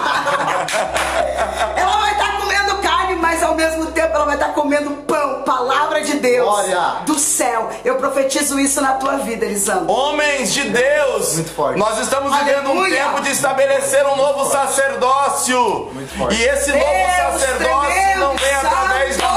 Speaker 2: Ela vai estar comendo carne, mas ao mesmo tempo ela vai estar comendo pão, palavra de Deus
Speaker 3: Glória.
Speaker 2: do céu. Eu profetizo isso na tua vida, Elisandro.
Speaker 1: Homens de Deus,
Speaker 3: Muito forte.
Speaker 1: nós estamos vivendo um
Speaker 2: Aleluia.
Speaker 1: tempo de estabelecer um novo sacerdócio.
Speaker 3: Muito forte.
Speaker 1: E esse novo
Speaker 2: Deus
Speaker 1: sacerdócio
Speaker 2: tremendo,
Speaker 1: não vem através da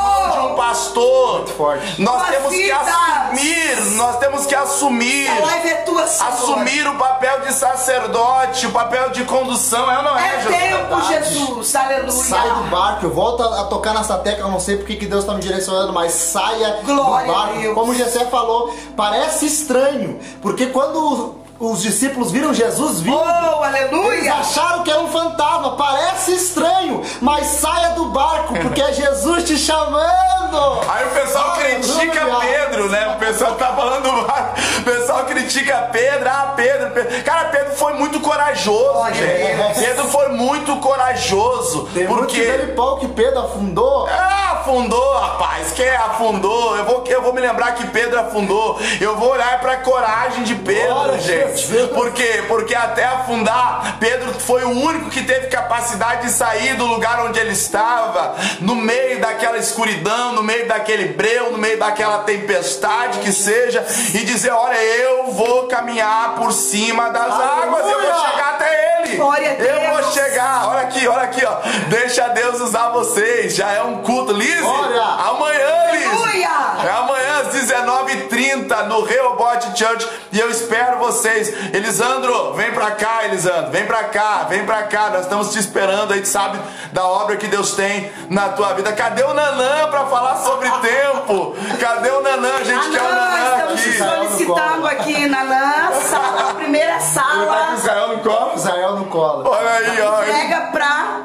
Speaker 1: pastor.
Speaker 3: Muito forte.
Speaker 1: Nós temos que
Speaker 2: vidas.
Speaker 1: assumir, nós temos que assumir.
Speaker 2: A live é tua, Senhor.
Speaker 1: Assumir o papel de sacerdote, o papel de condução, é ou não é,
Speaker 2: É
Speaker 1: Jesus?
Speaker 2: tempo. Jesus. Aleluia.
Speaker 3: Sai do barco, eu volto a, tocar nessa tecla, não sei porque que Deus está me direcionando, mas saia
Speaker 2: Glória
Speaker 3: do barco. Como o Gessé falou, parece estranho, porque quando os discípulos viram Jesus vindo,
Speaker 2: Oh,
Speaker 3: eles
Speaker 2: aleluia.
Speaker 3: acharam que era um fantasma, parece estranho, mas saia do barco, porque é Jesus te chamando.
Speaker 1: Aí o pessoal critica Pedro, né? O pessoal tá falando, o pessoal critica Pedro, ah, Pedro, Pedro. Cara, Pedro foi muito corajoso,
Speaker 2: Olha,
Speaker 1: gente.
Speaker 3: é.
Speaker 1: Pedro foi muito corajoso,
Speaker 3: Tem
Speaker 1: porque
Speaker 3: dele pau que Pedro afundou.
Speaker 1: Ah, afundou, rapaz. Quem afundou? Eu vou, eu vou me lembrar que Pedro afundou. Eu vou olhar pra coragem de Pedro,
Speaker 3: Glória a
Speaker 1: gente.
Speaker 3: Jesus.
Speaker 1: Por quê? Porque até afundar, Pedro foi o único que teve capacidade de sair do lugar onde ele estava, no meio daquela escuridão, no meio daquele breu, no meio daquela tempestade que seja, e dizer: Olha, eu vou caminhar por cima das águas, eu vou chegar até ele. Eu vou chegar. Olha aqui, olha aqui, ó. Deixa Deus usar vocês. Já é um culto.
Speaker 3: Glória.
Speaker 1: amanhã, Lise. 19h30 no Rehoboth Church. E eu espero vocês. Elisandro, vem pra cá, Elisandro. Vem pra cá, vem pra cá. Nós estamos te esperando. A gente sabe da obra que Deus tem na tua vida. Cadê o Nanã pra falar sobre tempo? Cadê o Nanã? A gente quer o
Speaker 2: Nanã, estamos te
Speaker 1: aqui.
Speaker 2: solicitando aqui, Nanã, sala, a primeira
Speaker 1: tá
Speaker 2: sala.
Speaker 1: Israel no colo?
Speaker 3: Israel no colo.
Speaker 1: Olha aí, ó.
Speaker 2: Entrega pra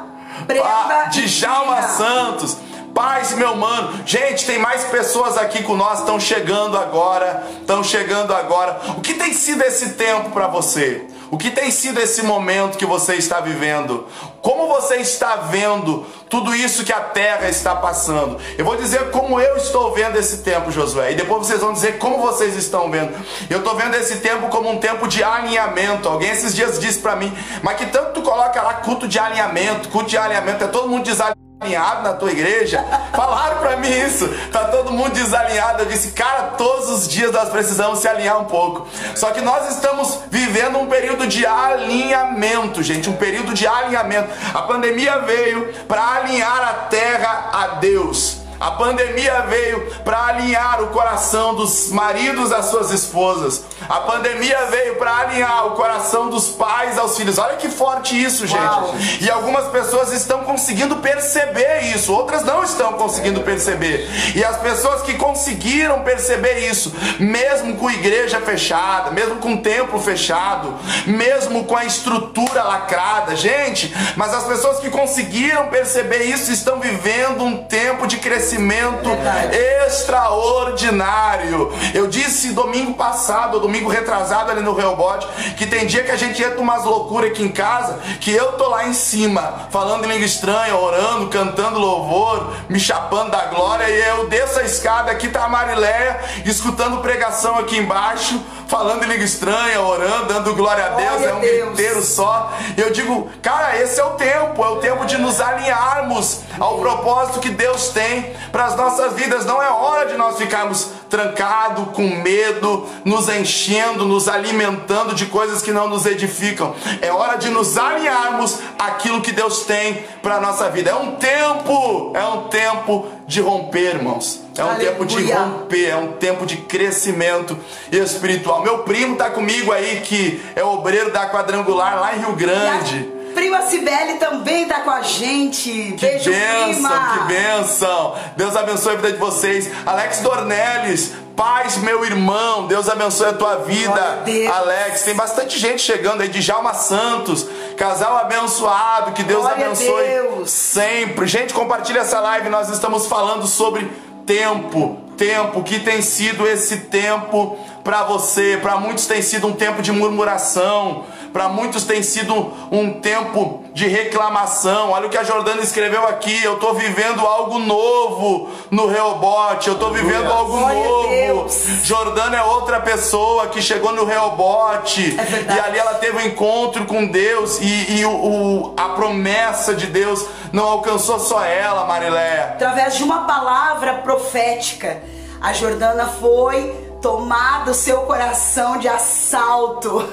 Speaker 2: Brenda
Speaker 1: Pa- Djalma. Santos, Paz, meu mano. Gente, tem mais pessoas aqui com nós, estão chegando agora, estão chegando agora. O que tem sido esse tempo para você? O que tem sido esse momento que você está vivendo? Como você está vendo tudo isso que a terra está passando? Eu vou dizer como eu estou vendo esse tempo, Josué, e depois vocês vão dizer como vocês estão vendo. Eu estou vendo esse tempo como um tempo de alinhamento. Alguém esses dias disse para mim, mas que tanto tu coloca lá culto de alinhamento, culto de alinhamento, é todo mundo desalinhado desalinhado na tua igreja? Falaram para mim isso. Tá todo mundo desalinhado. Eu disse, cara, todos os dias nós precisamos se alinhar um pouco. Só que nós estamos vivendo um período de alinhamento, gente, um período de alinhamento. A pandemia veio para alinhar a terra a Deus. A pandemia veio para alinhar o coração dos maridos às suas esposas. A pandemia veio para alinhar o coração dos pais aos filhos. Olha que forte isso, gente. Uau. E algumas pessoas estão conseguindo perceber isso, outras não estão conseguindo perceber. E as pessoas que conseguiram perceber isso, mesmo com igreja fechada, mesmo com templo fechado, mesmo com a estrutura lacrada, gente, mas as pessoas que conseguiram perceber isso estão vivendo um tempo de crescimento Verdade. extraordinário. Eu disse domingo passado, domingo retrasado ali no Reobote, que tem dia que a gente entra umas loucuras aqui em casa, que eu tô lá em cima, falando em língua estranha, orando, cantando louvor, me chapando da glória, e eu desço a escada, aqui tá a Marileia, escutando pregação aqui embaixo, falando em língua estranha, orando, dando glória a Deus, glória é um Deus. inteiro só. Eu digo, cara, esse é o tempo, é o tempo de nos alinharmos ao propósito que Deus tem para as nossas vidas. Não é hora de nós ficarmos trancados, com medo, nos enchendo, nos alimentando de coisas que não nos edificam. É hora de nos alinharmos àquilo que Deus tem para a nossa vida. É um tempo, é um tempo de romper, irmãos. É um Aleluia. tempo de romper, é um tempo de crescimento espiritual. Meu primo tá comigo aí, que é obreiro da quadrangular lá em Rio Grande.
Speaker 2: Prima Cibele também tá com a gente.
Speaker 1: Que Beijo, benção, prima. que benção. Deus abençoe a vida de vocês. Alex Dornelles, paz, meu irmão. Deus abençoe a tua vida. Alex, tem bastante gente chegando aí. Djalma Santos, casal abençoado. Que Deus Glória abençoe Deus. sempre. Gente, compartilha essa live. Nós estamos falando sobre tempo. Tempo, que tem sido esse tempo para você? Para muitos tem sido um tempo de murmuração para muitos tem sido um tempo de reclamação. Olha o que a Jordana escreveu aqui. Eu estou vivendo algo novo no Reobote. Eu estou vivendo algo novo. Jordana é outra pessoa que chegou no Reobote. É e ali ela teve um encontro com Deus. E, e o, o, a promessa de Deus não alcançou só ela, Mariléia.
Speaker 2: Através de uma palavra profética, a Jordana foi tomado seu coração de assalto.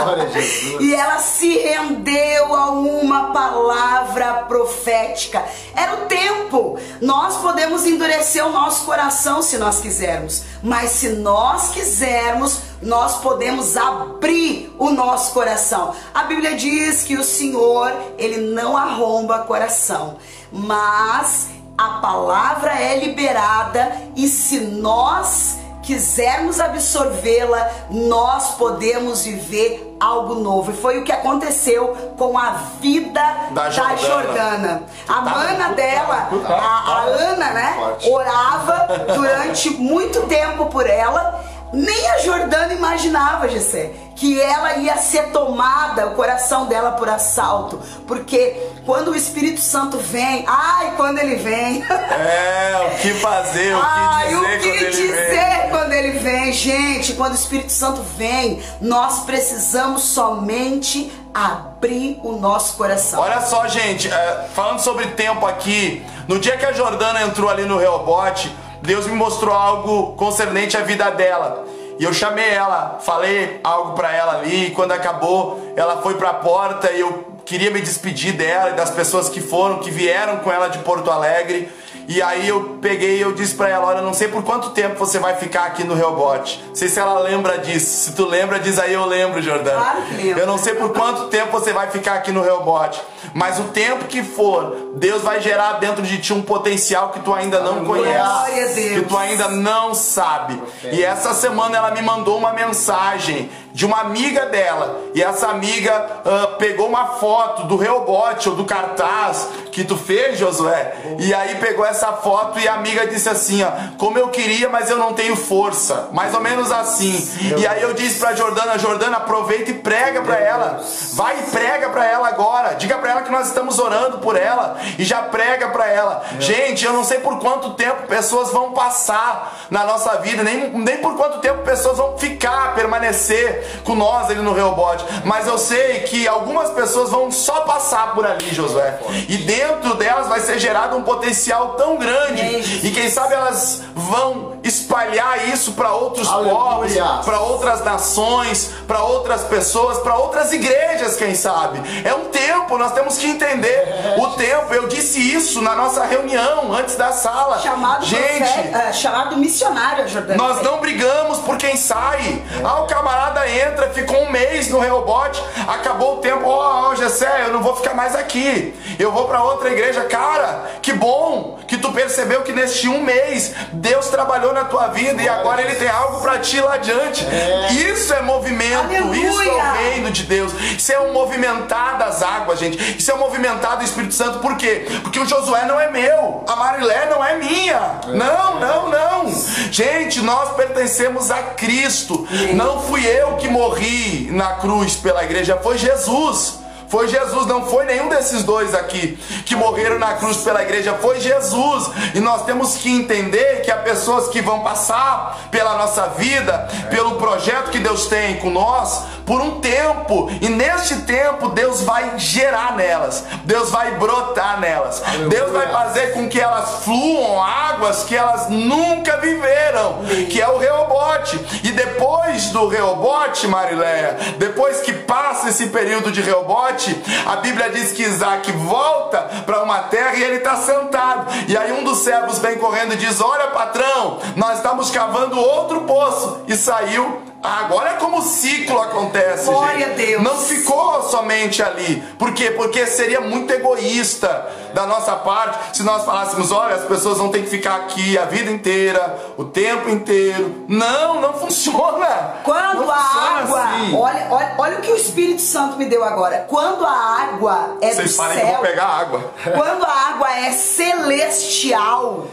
Speaker 2: e ela se rendeu a uma palavra profética. Era o tempo. Nós podemos endurecer o nosso coração se nós quisermos, mas se nós quisermos, nós podemos abrir o nosso coração. A Bíblia diz que o Senhor, ele não arromba coração, mas a palavra é liberada e se nós quisermos absorvê-la, nós podemos viver algo novo. E foi o que aconteceu com a vida da, da Jordana. Jordana. A tá mana dela, tá a, a Ana, né, orava durante muito tempo por ela. Nem a Jordana imaginava, Gessé, que ela ia ser tomada, o coração dela por assalto. Porque quando o Espírito Santo vem, ai, quando ele vem.
Speaker 1: É, o que fazer, o que ai, dizer, o que quando, dizer
Speaker 2: ele quando ele vem. Gente, quando o Espírito Santo vem, nós precisamos somente abrir o nosso coração.
Speaker 1: Olha só, gente, é, falando sobre tempo aqui, no dia que a Jordana entrou ali no Reobote, Deus me mostrou algo concernente à vida dela. E eu chamei ela, falei algo para ela ali, e quando acabou, ela foi para a porta e eu queria me despedir dela e das pessoas que foram, que vieram com ela de Porto Alegre. E aí eu peguei e eu disse para ela, olha, não sei por quanto tempo você vai ficar aqui no Reobote. Não sei se ela lembra disso. Se tu lembra, diz aí eu lembro, Jordana.
Speaker 2: Claro que lembro.
Speaker 1: Eu não sei por quanto tempo você vai ficar aqui no Reobote. Mas o tempo que for, Deus vai gerar dentro de ti um potencial que tu ainda não conhece. Que tu ainda não sabe. E essa semana ela me mandou uma mensagem de uma amiga dela. E essa amiga uh, pegou uma foto do Reobote ou do cartaz que tu fez, Josué. E aí pegou essa foto e a amiga disse assim: ó, como eu queria, mas eu não tenho força. Mais ou menos assim. E aí eu disse pra Jordana: Jordana, aproveita e prega pra ela. Vai e prega pra ela agora. Diga pra ela que nós estamos orando por ela. E já prega pra ela. Gente, eu não sei por quanto tempo pessoas vão passar na nossa vida, nem, nem por quanto tempo pessoas vão ficar, permanecer com nós ali no Reobote. Mas eu sei que algumas pessoas vão só passar por ali, Josué. E dentro delas vai ser gerado um potencial tão grande. E quem sabe elas vão espalhar isso para outros
Speaker 3: Aleluia.
Speaker 1: povos, para outras nações, para outras pessoas, para outras igrejas, quem sabe. É um tempo, nós temos que entender o tempo. Eu disse isso na nossa reunião antes da sala.
Speaker 2: Chamado,
Speaker 1: Gente,
Speaker 2: profe- ah, chamado missionário, Jordana.
Speaker 1: nós não brigamos por quem sai. Ah, o camarada entra, ficou um mês no Reobote, acabou o tempo. Ó, oh, Gessé, eu não vou ficar mais aqui. Eu vou para outra igreja. Cara, que bom que tu percebeu que neste um mês Deus trabalhou na tua vida e agora Ele tem algo para ti lá adiante. Isso é movimento,
Speaker 2: Aleluia.
Speaker 1: isso é o reino de Deus. Isso é um movimentar das águas, gente. Isso é um movimentar do Espírito Santo. Por quê? Porque o Josué não é meu, a Marilé não é minha. Não, não, não. Gente, nós pertencemos a Cristo. Não fui eu que morri na cruz pela igreja, foi Jesus. Foi Jesus, não foi nenhum desses dois aqui que morreram na cruz pela igreja, foi Jesus. E nós temos que entender que há pessoas que vão passar pela nossa vida, pelo projeto que Deus tem com nós, por um tempo. E neste tempo Deus vai gerar nelas, Deus vai brotar nelas. Deus vai fazer com que elas fluam águas que elas nunca viveram, que é o Reobote. E depois do Reobote, Marileia, depois que passa esse período de Reobote, a Bíblia diz que Isaac volta para uma terra e ele está sentado. E aí um dos servos vem correndo e diz: Olha, patrão, nós estamos cavando outro poço. E saiu. Agora é como o ciclo acontece,
Speaker 2: Glória
Speaker 1: gente.
Speaker 2: a Deus.
Speaker 1: Não ficou somente ali. Por quê? Porque seria muito egoísta da nossa parte se nós falássemos: olha, as pessoas vão ter que ficar aqui a vida inteira, o tempo inteiro. Não, não funciona.
Speaker 2: Quando
Speaker 1: Não
Speaker 2: a
Speaker 1: funciona
Speaker 2: água,
Speaker 1: assim.
Speaker 2: olha, olha, olha o que o Espírito Santo me deu agora. Quando a água é
Speaker 1: Vocês
Speaker 2: do
Speaker 1: parem que eu
Speaker 2: céu,
Speaker 1: vou pegar água.
Speaker 2: quando a água é celestial,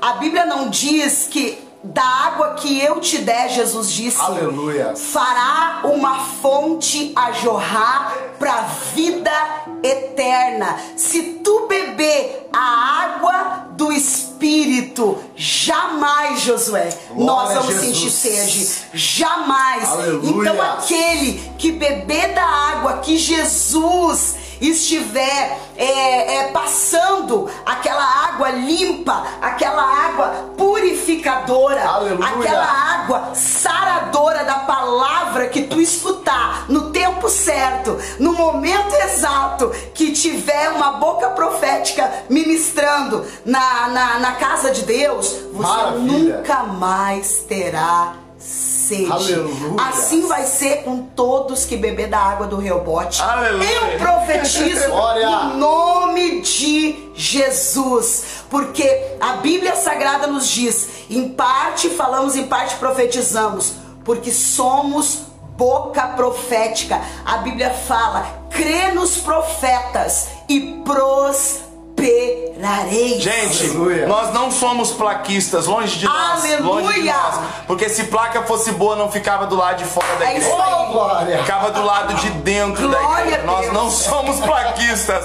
Speaker 2: a Bíblia não diz que da água que eu te der, Jesus disse,
Speaker 3: Aleluia.
Speaker 2: fará uma fonte a jorrar para vida eterna. Se tu beber a água do Espírito, jamais, Josué, nós
Speaker 3: Glória a
Speaker 2: vamos sentir sede. Jamais.
Speaker 3: Aleluia.
Speaker 2: Então aquele que beber da água que Jesus estiver é, é, passando aquela água limpa, aquela água purificadora,
Speaker 3: Aleluia.
Speaker 2: aquela água saradora da palavra que tu escutar no tempo certo, no momento exato que tiver uma boca profética ministrando na, na, na casa de Deus, você
Speaker 3: Maravilha.
Speaker 2: nunca mais terá sede.
Speaker 3: Aleluia.
Speaker 2: Assim vai ser com todos que beber da água do.
Speaker 1: Aleluia.
Speaker 2: Eu profetizo em nome de Jesus, porque a Bíblia Sagrada nos diz: em parte falamos, em parte profetizamos, porque somos boca profética. A Bíblia fala: crê nos profetas e
Speaker 1: Gente,
Speaker 3: Aleluia.
Speaker 1: nós não somos plaquistas, longe de nós. Longe de
Speaker 2: Aleluia.
Speaker 1: nós. Porque se placa fosse boa, não ficava do lado de fora da
Speaker 2: É
Speaker 1: igreja.
Speaker 2: isso aí.
Speaker 3: Glória.
Speaker 1: Ficava do lado de dentro da
Speaker 2: Glória
Speaker 1: igreja.
Speaker 2: a
Speaker 1: Nós não somos plaquistas.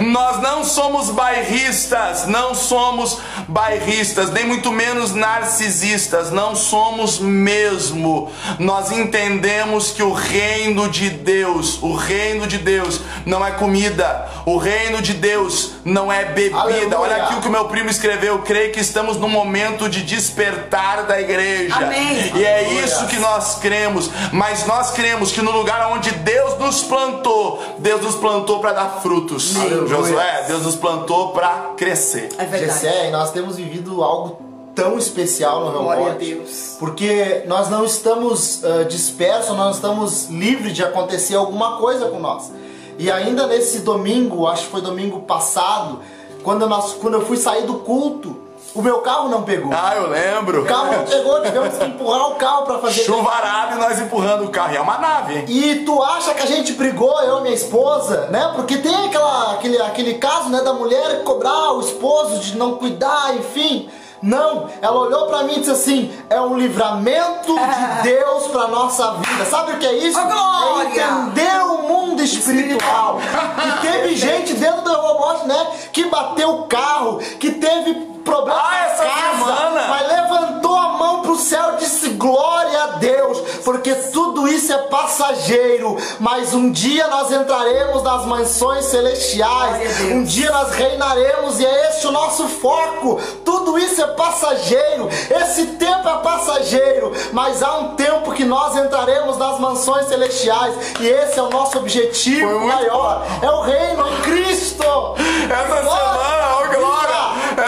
Speaker 1: Nós não somos bairristas. Não somos bairristas. Nem muito menos narcisistas. Não somos mesmo. Nós entendemos que o reino de Deus, o reino de Deus não é comida. O reino de Deus não é bebida.
Speaker 3: Aleluia.
Speaker 1: Olha aqui o que o meu primo escreveu. Creio que estamos no momento de despertar da igreja.
Speaker 2: Amém.
Speaker 1: E é
Speaker 3: Aleluia.
Speaker 1: isso que nós cremos, mas nós cremos que no lugar onde Deus nos plantou, Deus nos plantou para dar frutos.
Speaker 3: Aleluia.
Speaker 1: Josué, Deus nos plantou para crescer.
Speaker 2: É verdade.
Speaker 3: Gessé, e nós temos vivido algo tão especial no
Speaker 2: Glória. Deus.
Speaker 3: Porque nós não estamos ah, dispersos, nós não estamos livres de acontecer alguma coisa com nós. E ainda nesse domingo, acho que foi domingo passado, quando, nós, quando eu fui sair do culto, O meu carro não pegou.
Speaker 1: Ah, eu lembro.
Speaker 3: O carro não pegou, tivemos que empurrar o carro pra fazer.
Speaker 1: Chuvarada e nós empurrando o carro. E é uma nave, hein?
Speaker 3: E tu acha que a gente brigou, eu e minha esposa, né? Porque tem aquela, aquele, aquele caso, né, da mulher cobrar o esposo de não cuidar, enfim. Não, ela olhou pra mim e disse assim: é um livramento de Deus pra nossa vida. Sabe o que é isso? É entender o mundo espiritual. E teve gente dentro do robô, né, que bateu o carro, que teve problema
Speaker 1: Ah, essa
Speaker 3: casa,
Speaker 1: semana!
Speaker 3: mas levantou a mão pro céu e disse glória a Deus, porque tudo isso é passageiro, mas um dia nós entraremos nas mansões celestiais, um dia nós reinaremos e é esse o nosso foco. Tudo isso é passageiro, esse tempo é passageiro, mas há um tempo que nós entraremos nas mansões celestiais e esse é o nosso objetivo maior, é o reino em Cristo.
Speaker 1: Essa semana, Glória!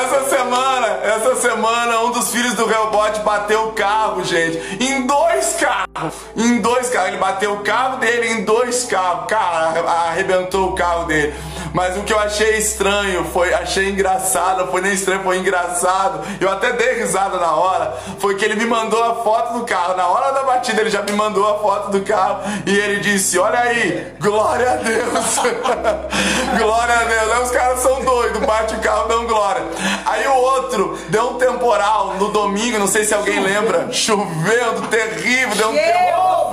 Speaker 1: Essa semana, essa semana, um dos filhos do Hellbot bateu o carro, gente. Em dois carros. Em dois carros. Ele bateu o carro dele em dois carros. Cara, arrebentou o carro dele. Mas o que eu achei estranho foi, achei engraçado, não foi nem estranho, foi engraçado. Eu até dei risada na hora. Foi que ele me mandou a foto do carro. Na hora da batida, ele já me mandou a foto do carro. E ele disse: Olha aí, glória a Deus. glória a Deus. Aí os caras são doidos, bate o carro, dão glória. Aí o outro deu um temporal no domingo, não sei se alguém lembra. Chovendo, terrível, deu um temporal.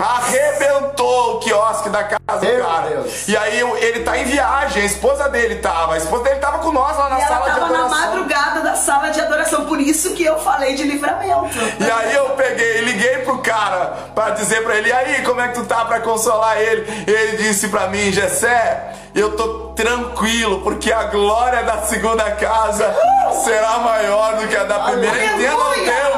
Speaker 1: Arrebentou o quiosque da casa do cara.
Speaker 3: Deus.
Speaker 1: E aí ele tá em viagem, a esposa dele tava. A esposa dele tava com nós lá na
Speaker 2: E ela
Speaker 1: sala de
Speaker 2: tava na
Speaker 1: adoração.
Speaker 2: madrugada da sala de adoração, por isso que eu falei de livramento.
Speaker 1: E aí eu peguei e liguei pro cara pra dizer pra ele, e aí, como é que tu tá pra consolar ele? E ele disse pra mim, Gessé, eu tô tranquilo, porque a glória da segunda casa será maior do que a da primeira. Entenda o tempo.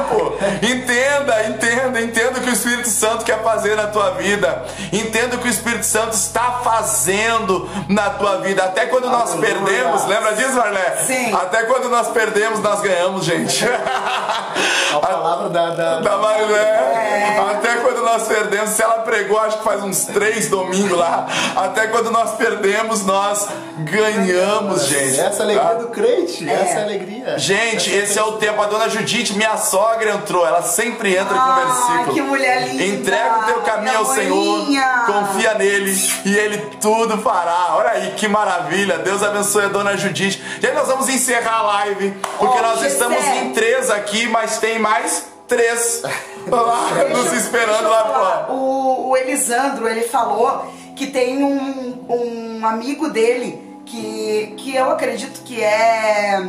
Speaker 1: Entenda, entenda, entenda o que o Espírito Santo quer fazer na tua vida. Entenda o que o Espírito Santo está fazendo na tua vida. Até quando nós perdemos, lembra disso, Marlé?
Speaker 2: Sim.
Speaker 1: Até quando nós perdemos, nós ganhamos, gente.
Speaker 3: A palavra da, da,
Speaker 1: Da Marlé. Até quando nós perdemos, se ela pregou, acho que faz uns três domingos lá. Até quando nós perdemos, nós ganhamos, gente.
Speaker 3: Essa é alegria
Speaker 1: Tá?
Speaker 3: do crente, essa é a alegria.
Speaker 1: Gente, esse é o tempo. A dona Judite, minha sogra, entrou. Ela sempre entra com
Speaker 2: Ah,
Speaker 1: versículo.
Speaker 2: que mulher linda.
Speaker 1: Entrega o teu caminho ao Senhor, confia nele e ele tudo fará. Olha aí que maravilha. Deus abençoe a dona Judite. E aí nós vamos encerrar a live, porque
Speaker 2: Ô,
Speaker 1: nós estamos em três aqui, mas tem mais três lá nos esperando lá fora.
Speaker 2: O, o Elisandro, ele falou que tem um, um amigo dele que, que eu acredito que é.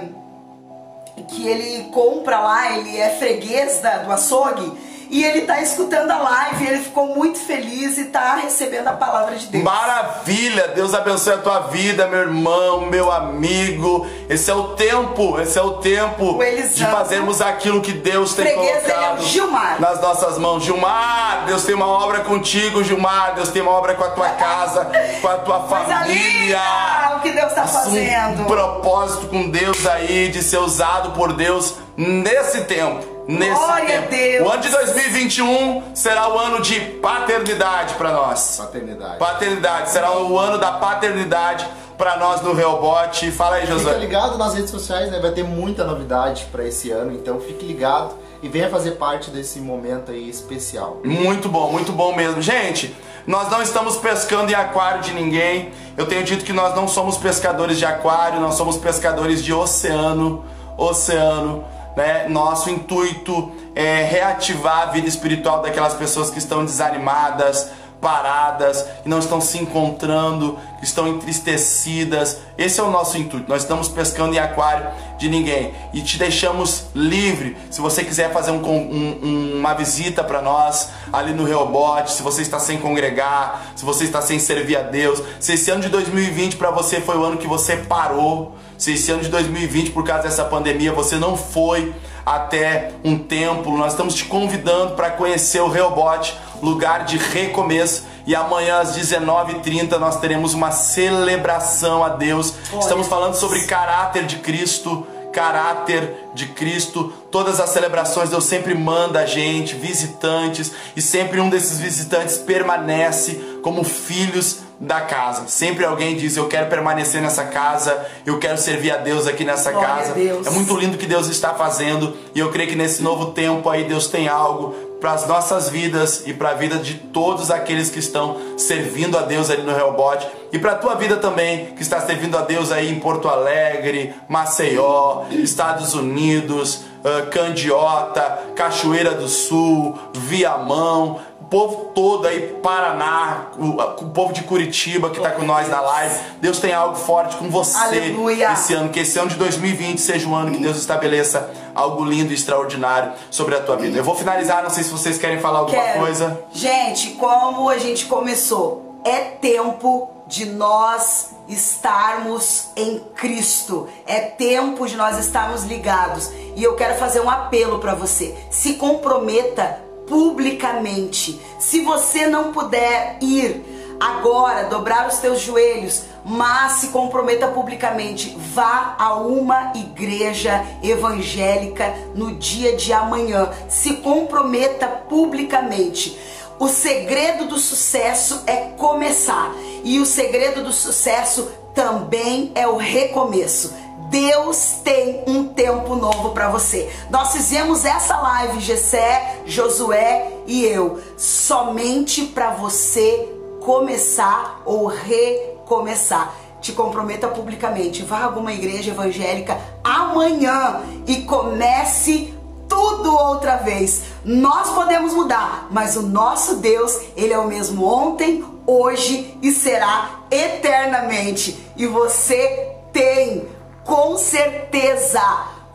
Speaker 2: que ele compra lá, ele é freguês da, do açougue. E ele tá escutando a live, ele ficou muito feliz e tá recebendo a palavra de Deus.
Speaker 1: Maravilha, Deus abençoe a tua vida, meu irmão, meu amigo. Esse é o tempo, esse é o tempo
Speaker 2: O
Speaker 1: de fazermos aquilo que Deus tem
Speaker 2: Freguês é o
Speaker 1: colocado
Speaker 2: Gilmar.
Speaker 1: nas nossas mãos. Gilmar, Deus tem uma obra contigo, Gilmar. Deus tem uma obra com a tua casa, com a tua família.
Speaker 2: linda o que Deus tá
Speaker 1: um
Speaker 2: fazendo.
Speaker 1: propósito com Deus aí de ser usado por Deus nesse tempo. Nesse
Speaker 2: Glória a
Speaker 1: tempo.
Speaker 2: Deus.
Speaker 1: O ano de 2021 será o ano de paternidade para nós.
Speaker 3: Paternidade.
Speaker 1: Paternidade, será o ano da paternidade para nós no Realbot. Fala aí,
Speaker 3: Fica
Speaker 1: Josué.
Speaker 3: ligado nas redes sociais, né? Vai ter muita novidade pra esse ano, então fique ligado e venha fazer parte desse momento aí especial.
Speaker 1: Muito bom, muito bom mesmo. Gente, nós não estamos pescando em aquário de ninguém. Eu tenho dito que nós não somos pescadores de aquário, nós somos pescadores de oceano. Oceano, né? Nosso intuito é reativar a vida espiritual daquelas pessoas que estão desanimadas, paradas, que não estão se encontrando, que estão entristecidas. Esse é o nosso intuito. Nós estamos pescando em aquário de ninguém e te deixamos livre. Se você quiser fazer um, um- uma visita para nós ali no Reobote, se você está sem congregar, se você está sem servir a Deus, se esse ano de 2020 para você foi o ano que você parou, se esse ano de 2020 por causa dessa pandemia você não foi até um templo, nós estamos te convidando para conhecer o Reobote, lugar de recomeço. E amanhã às 19h30 nós teremos uma celebração a Deus. Estamos falando sobre caráter de Cristo, caráter de Cristo. Todas as celebrações Deus sempre manda a gente, visitantes, e sempre um desses visitantes permanece como filhos da casa. Sempre alguém diz: Eu quero permanecer nessa casa, eu quero servir a Deus aqui nessa
Speaker 2: Glória
Speaker 1: casa. É muito lindo o que Deus está fazendo e eu creio que nesse novo tempo aí Deus tem algo para as nossas vidas e para a vida de todos aqueles que estão servindo a Deus ali no Reobote e para a tua vida também que está servindo a Deus aí em Porto Alegre, Maceió, Estados Unidos, ah, Candiota, Cachoeira do Sul, Viamão, povo todo aí, Paraná, o, o povo de Curitiba que está com nós na live. Deus tem algo forte com você
Speaker 2: Aleluia.
Speaker 1: esse ano, que esse ano de 2020 seja um ano que Deus estabeleça algo lindo e extraordinário sobre a tua vida. Eu vou finalizar, não sei se vocês querem falar alguma
Speaker 2: Quero.
Speaker 1: coisa.
Speaker 2: Gente, como a gente começou, é tempo de nós estarmos em Cristo. É tempo de nós estarmos ligados. E eu quero fazer um apelo para você. Se comprometa publicamente. Se você não puder ir agora, dobrar os teus joelhos, mas se comprometa publicamente. Vá a uma igreja evangélica no dia de amanhã. Se comprometa publicamente. O segredo do sucesso é começar, e o segredo do sucesso também é o recomeço. Deus tem um tempo novo para você. Nós fizemos essa live, Gessé, Josué e eu, somente para você começar ou recomeçar. Te comprometa publicamente. Vá a alguma igreja evangélica amanhã e comece tudo outra vez. Nós podemos mudar, mas o nosso Deus, ele é o mesmo ontem, hoje e será eternamente. E você tem com certeza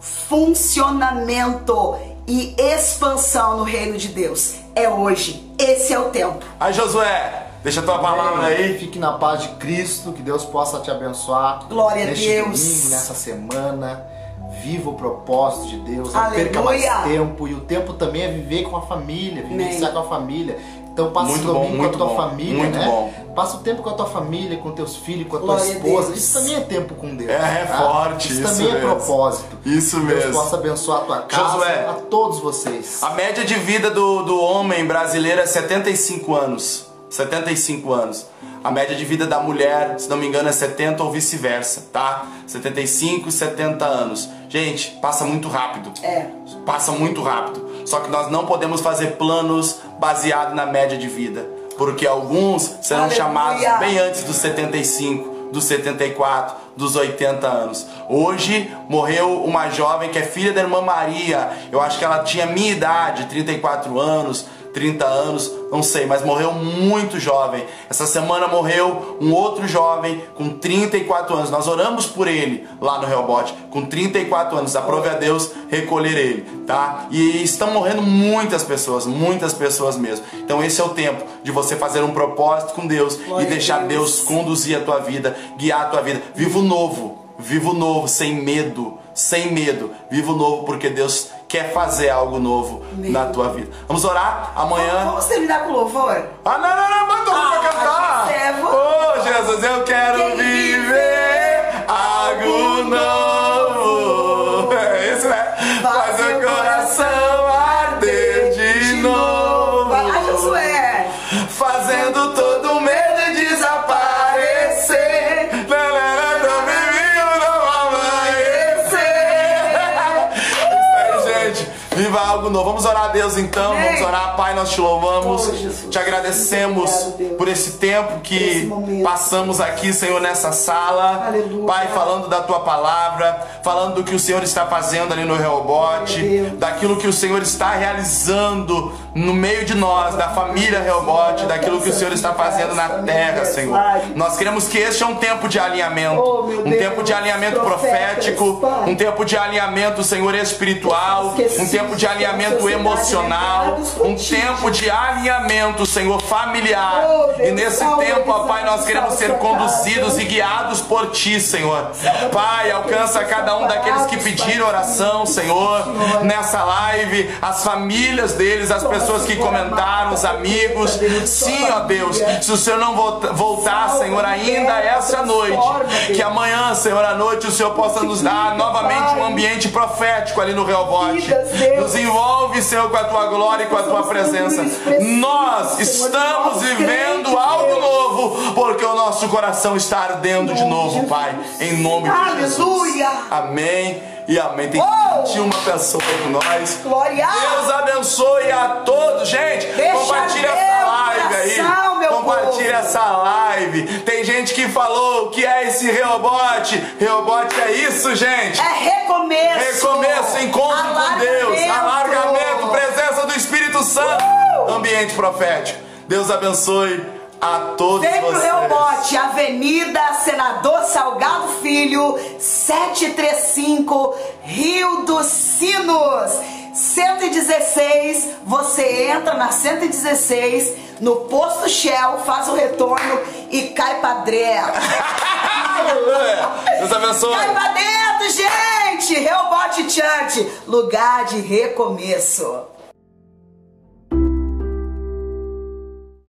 Speaker 2: funcionamento e expansão no reino de Deus. É hoje. Esse é o tempo.
Speaker 1: Aí, Josué, deixa a tua palavra aí.
Speaker 3: Fique na paz de Cristo, que Deus possa te abençoar.
Speaker 2: Glória a Deus.
Speaker 3: domingo, nessa semana. Viva o propósito de Deus, não
Speaker 2: Aleluia.
Speaker 3: perca mais tempo. E o tempo também é viver com a família, vivenciar com a família. Então passa
Speaker 1: Muito
Speaker 3: o domingo
Speaker 1: bom,
Speaker 3: com a tua
Speaker 1: bom,
Speaker 3: família,
Speaker 1: muito
Speaker 3: né?
Speaker 1: bom.
Speaker 3: Passa o tempo com a tua família, com teus filhos, com a tua
Speaker 2: Glória
Speaker 3: esposa.
Speaker 2: Deus.
Speaker 3: Isso também é tempo com Deus.
Speaker 1: É, é
Speaker 3: tá?
Speaker 1: forte,
Speaker 3: Isso,
Speaker 1: isso
Speaker 3: também é
Speaker 1: mesmo.
Speaker 3: propósito.
Speaker 1: Isso
Speaker 3: Que Deus
Speaker 1: mesmo.
Speaker 3: possa abençoar a tua casa,
Speaker 1: Josué.
Speaker 3: a todos vocês.
Speaker 1: A média de vida do, do homem brasileiro é 75 anos. 75 anos. A média de vida da mulher, se não me engano, é 70 ou vice-versa, tá? 75 e 70 anos. Gente, passa muito rápido.
Speaker 2: É.
Speaker 1: Passa muito rápido. Só que nós não podemos fazer planos baseados na média de vida. Porque alguns serão
Speaker 2: Aleluia.
Speaker 1: chamados bem antes dos 75, dos 74, dos 80 anos. Hoje morreu uma jovem que é filha da irmã Maria. Eu acho que ela tinha minha idade, 34 anos. 30 anos, não sei, mas morreu muito jovem. Essa semana morreu um outro jovem com 34 anos. Nós oramos por ele lá no Reobote, com 34 anos. Aprove a Deus recolher ele, tá? E estão morrendo muitas pessoas, muitas pessoas mesmo. Então esse é o tempo de você fazer um propósito com Deus
Speaker 2: Glória
Speaker 1: e deixar
Speaker 2: Deus.
Speaker 1: Deus conduzir a tua vida, guiar a tua vida. Viva o novo, viva o novo sem medo, sem medo. Viva o novo porque Deus quer fazer algo novo
Speaker 2: Amém.
Speaker 1: na tua vida. Vamos orar amanhã.
Speaker 2: Vamos terminar com louvor?
Speaker 1: Ah, não, não, não, manda
Speaker 2: Ah,
Speaker 1: pra cantar.
Speaker 2: Vou-
Speaker 1: Oh, Jesus, eu quero
Speaker 2: Quem
Speaker 1: viver algo novo. Algo novo. Vamos orar a Deus então.
Speaker 2: Amém.
Speaker 1: Vamos orar, Pai. Nós te louvamos.
Speaker 2: Oh,
Speaker 1: te agradecemos
Speaker 2: Obrigado,
Speaker 1: por esse tempo que
Speaker 2: esse
Speaker 1: passamos aqui, Senhor, nessa sala.
Speaker 2: Aleluia.
Speaker 1: Pai, falando da tua palavra, falando do que o Senhor está fazendo ali no Reobote, daquilo que o Senhor está realizando no meio de nós, da família Reobote, daquilo que o Senhor está fazendo na terra, Senhor. Nós queremos que este é um tempo de alinhamento,
Speaker 2: Oh,
Speaker 1: um tempo de alinhamento profético, um tempo de alinhamento, Senhor, espiritual, um tempo de alinhamento emocional, um tempo de alinhamento, Senhor, familiar.
Speaker 2: Oh,
Speaker 1: E nesse tempo, ó Pai, nós queremos ser conduzidos e guiados por Ti, Senhor. Pai, alcança cada um daqueles que pediram oração, Senhor, nessa live, as famílias deles, as pessoas que comentaram, os amigos. Sim, ó Deus, se o Senhor não volta- voltar, Senhor, ainda essa noite, que amanhã, Senhor, à noite, o Senhor possa nos dar novamente um ambiente profético ali no Reobote, Nos envolve, Senhor, com a tua glória e com a tua presença. Nós estamos vivendo algo novo, porque o nosso coração está ardendo de novo, Pai. Em nome de Jesus. Amém e amém. Tem
Speaker 2: Oh!
Speaker 1: 21 pessoas com nós.
Speaker 2: Glória.
Speaker 1: Deus abençoe a todos. Gente,
Speaker 2: Deixa
Speaker 1: compartilha
Speaker 2: ver
Speaker 1: essa live aí.
Speaker 2: coração,
Speaker 1: Compartilha
Speaker 2: povo.
Speaker 1: essa live. Tem gente que falou que é esse Reobote. Reobote é isso, gente.
Speaker 2: É recomeço.
Speaker 1: Recomeço, encontro com Deus, alargamento, presença do Espírito Santo,
Speaker 2: Uh!
Speaker 1: ambiente profético. Deus abençoe a todos
Speaker 2: Vem pro
Speaker 1: vocês.
Speaker 2: Avenida Senador Salgado Filho, 735, Rio dos Sinos. 116, você entra na 116, no posto Shell, faz o retorno e cai pra dentro.
Speaker 1: Deus abençoe.
Speaker 2: Cai pra dentro, gente! Reobote Church, lugar de recomeço.